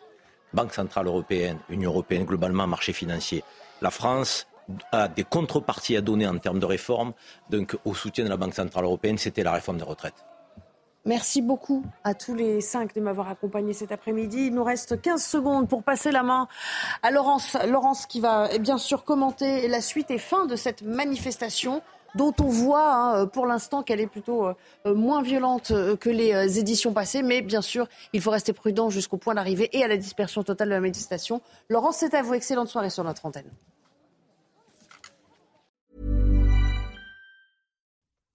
Banque Centrale Européenne, Union Européenne, globalement, marché financier. La France a des contreparties à donner en termes de réforme. Donc, au soutien de la Banque Centrale Européenne, c'était la réforme des retraites. Merci beaucoup à tous les cinq de m'avoir accompagné cet après-midi. Il nous reste 15 secondes pour passer la main à Laurence. Laurence qui va eh bien sûr commenter la suite et fin de cette manifestation dont on voit hein, pour l'instant qu'elle est plutôt euh, moins violente euh, que les euh, éditions passées. Mais bien sûr, il faut rester prudent jusqu'au point d'arrivée et à la dispersion totale de la manifestation. Laurence, c'est à vous. Excellente soirée sur notre antenne.